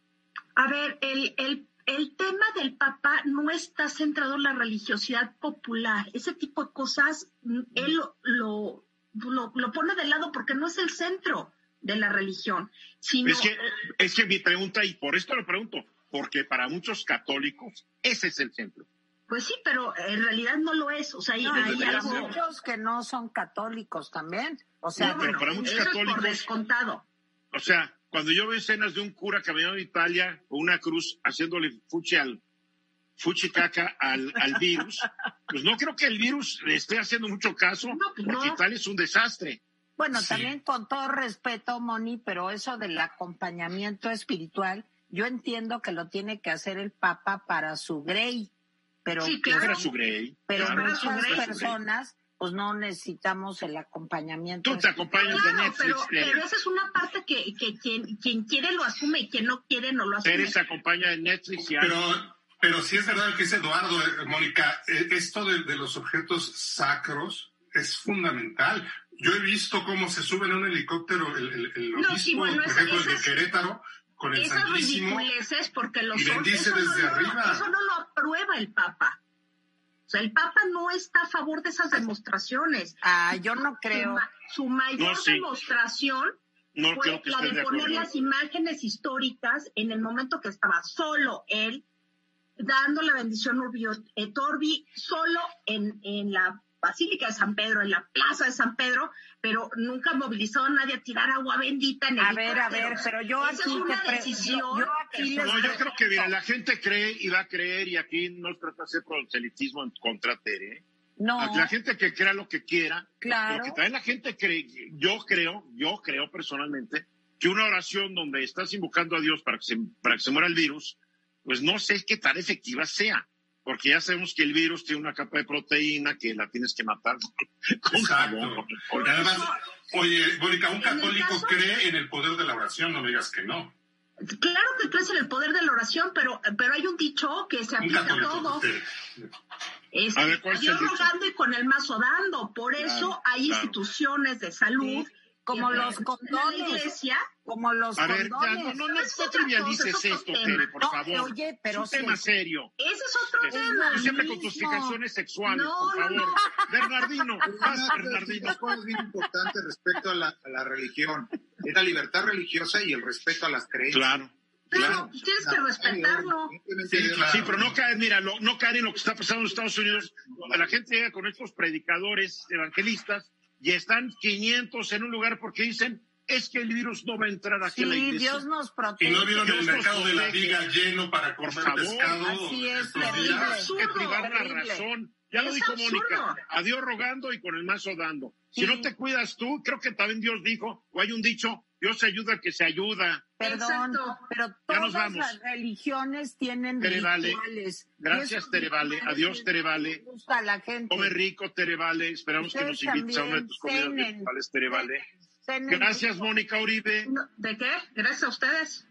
A ver, el, el, el tema del Papa no está centrado en la religiosidad popular. Ese tipo de cosas, mm, él lo, lo, lo pone de lado porque no es el centro de la religión. Sino, es, que, es que mi pregunta, y por esto lo pregunto, porque para muchos católicos ese es el centro. Pues sí, pero en realidad no lo es. O sea, hay, muchos que no son católicos también. O sea, pero para muchos católicos. por descontado. O sea, cuando yo veo escenas de un cura caminando en Italia con una cruz haciéndole fuchi al fuchi caca al, al virus, pues no creo que el virus le esté haciendo mucho caso, pues porque Italia es un desastre. Bueno, también con todo respeto, Moni, pero eso del acompañamiento espiritual, yo entiendo que lo tiene que hacer el Papa para su grey pero, sí, claro. pero muchas personas pues no necesitamos el acompañamiento. Tú te acompañas de Netflix. Pero, esa es una parte que, que quien, quien, quiere lo asume y quien no quiere no lo asume. Pérez acompaña de Netflix y pero, pero sí es verdad que dice Eduardo, eh, Mónica, eh, esto de, de, los objetos sacros es fundamental. Yo he visto cómo se suben a un helicóptero el, el, el obispo, no, sí, bueno, por ejemplo, el de Querétaro, con el Esas ridiculeces porque los y bendice desde no, arriba. Eso no lo aprueba el Papa. O sea, el Papa no está a favor de esas demostraciones. Ah, yo no creo. Su, su mayor no, sí. demostración no, fue la de, de poner las imágenes históricas en el momento que estaba solo él, dando la bendición Urbio et Orbi, solo en, en la Basílica de San Pedro, en la Plaza de San Pedro, pero nunca movilizó a nadie a tirar agua bendita en el A ver, a ver, pero yo Esa aquí es una te decisión. Yo, yo aquí les No, yo creo que mira, la gente cree y va a creer, y aquí no se trata de hacer proselitismo en contra Tere. No. La gente que crea lo que quiera, Claro. pero que también la gente cree, yo creo, yo creo personalmente, que una oración donde estás invocando a Dios para que se, para que se muera el virus, pues no sé qué tan efectiva sea porque ya sabemos que el virus tiene una capa de proteína que la tienes que matar con jabón. Además, oye, Mónica, un católico cree en el poder de la oración, no me digas que no. Claro que crees en el poder de la oración, pero, pero hay un dicho que se aplica a todo. Es, A rogando y con el mazo dando. Por Claro, eso hay claro. instituciones de salud. Sí, como los condones. La iglesia, como los A ver, ya, no, no, no, Es no trivialices esto, Tere, tema. por No, favor. oye, pero es un tema sí. serio. ese es otro Es- tema. tú siempre con tus fijaciones sexuales, No, por no, favor. no. Bernardino, vas, Una Bernardino. cosa bien importante respecto a la, a la religión es la libertad religiosa y el respeto a las creencias. Claro, Pero claro. tienes que respetarlo. Sí. Sí, pero no caer, mira, lo- no caer en lo que está pasando en Estados Unidos. La gente llega con estos predicadores evangelistas y están 500 en un lugar porque dicen, es que el virus no va a entrar aquí a la Sí, iglesia. Dios nos Y protege. no vieron el Dios nos mercado de la viga lleno para Por comer favor, pescado así es, terrible. absurdo, que privar la razón. Ya lo Es dijo absurdo. Mónica, a Dios rogando y con el mazo dando. Si Sí. no te cuidas tú, creo que también Dios dijo, o hay un dicho, Dios ayuda al que se ayuda. Perdón, Exacto. pero Ya nos todas vamos. las religiones tienen Tere Vale. rituales. Gracias, Y esos Tere Vale. rituales Adiós, les Tere Vale. gusta a la gente. Come rico, Tere Vale. Esperamos que nos Ustedes invites a una de tus comidas virtuales, Tere Gracias. Mónica Uribe. ¿De qué? Gracias a ustedes.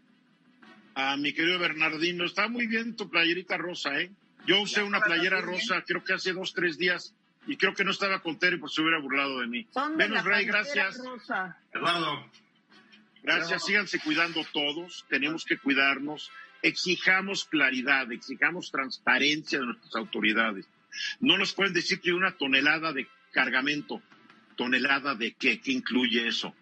A mi querido Bernardino. Está muy bien tu playerita rosa, ¿eh? Yo usé una playera rosa, creo que hace dos, tres días, y creo que no estaba con Tere por se hubiera burlado de mí. La Rey, gracias. Rosa. Eduardo, Gracias, síganse cuidando todos, tenemos que cuidarnos, exijamos claridad, exijamos transparencia de nuestras autoridades. No nos pueden decir que hay una tonelada de cargamento, tonelada de qué, qué incluye eso.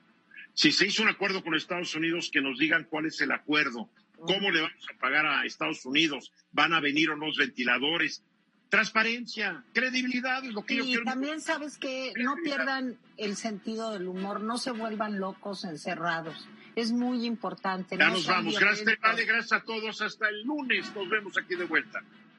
Si se hizo un acuerdo con Estados Unidos, que nos digan cuál es el acuerdo, cómo le vamos a pagar a Estados Unidos, van a venir unos ventiladores. Transparencia, credibilidad es lo que yo Y quiero. también sabes que no pierdan el sentido del humor, no se vuelvan locos encerrados. Es muy importante. Ya no nos vamos. Gracias. Vale, gracias a todos. Hasta el lunes nos vemos aquí de vuelta.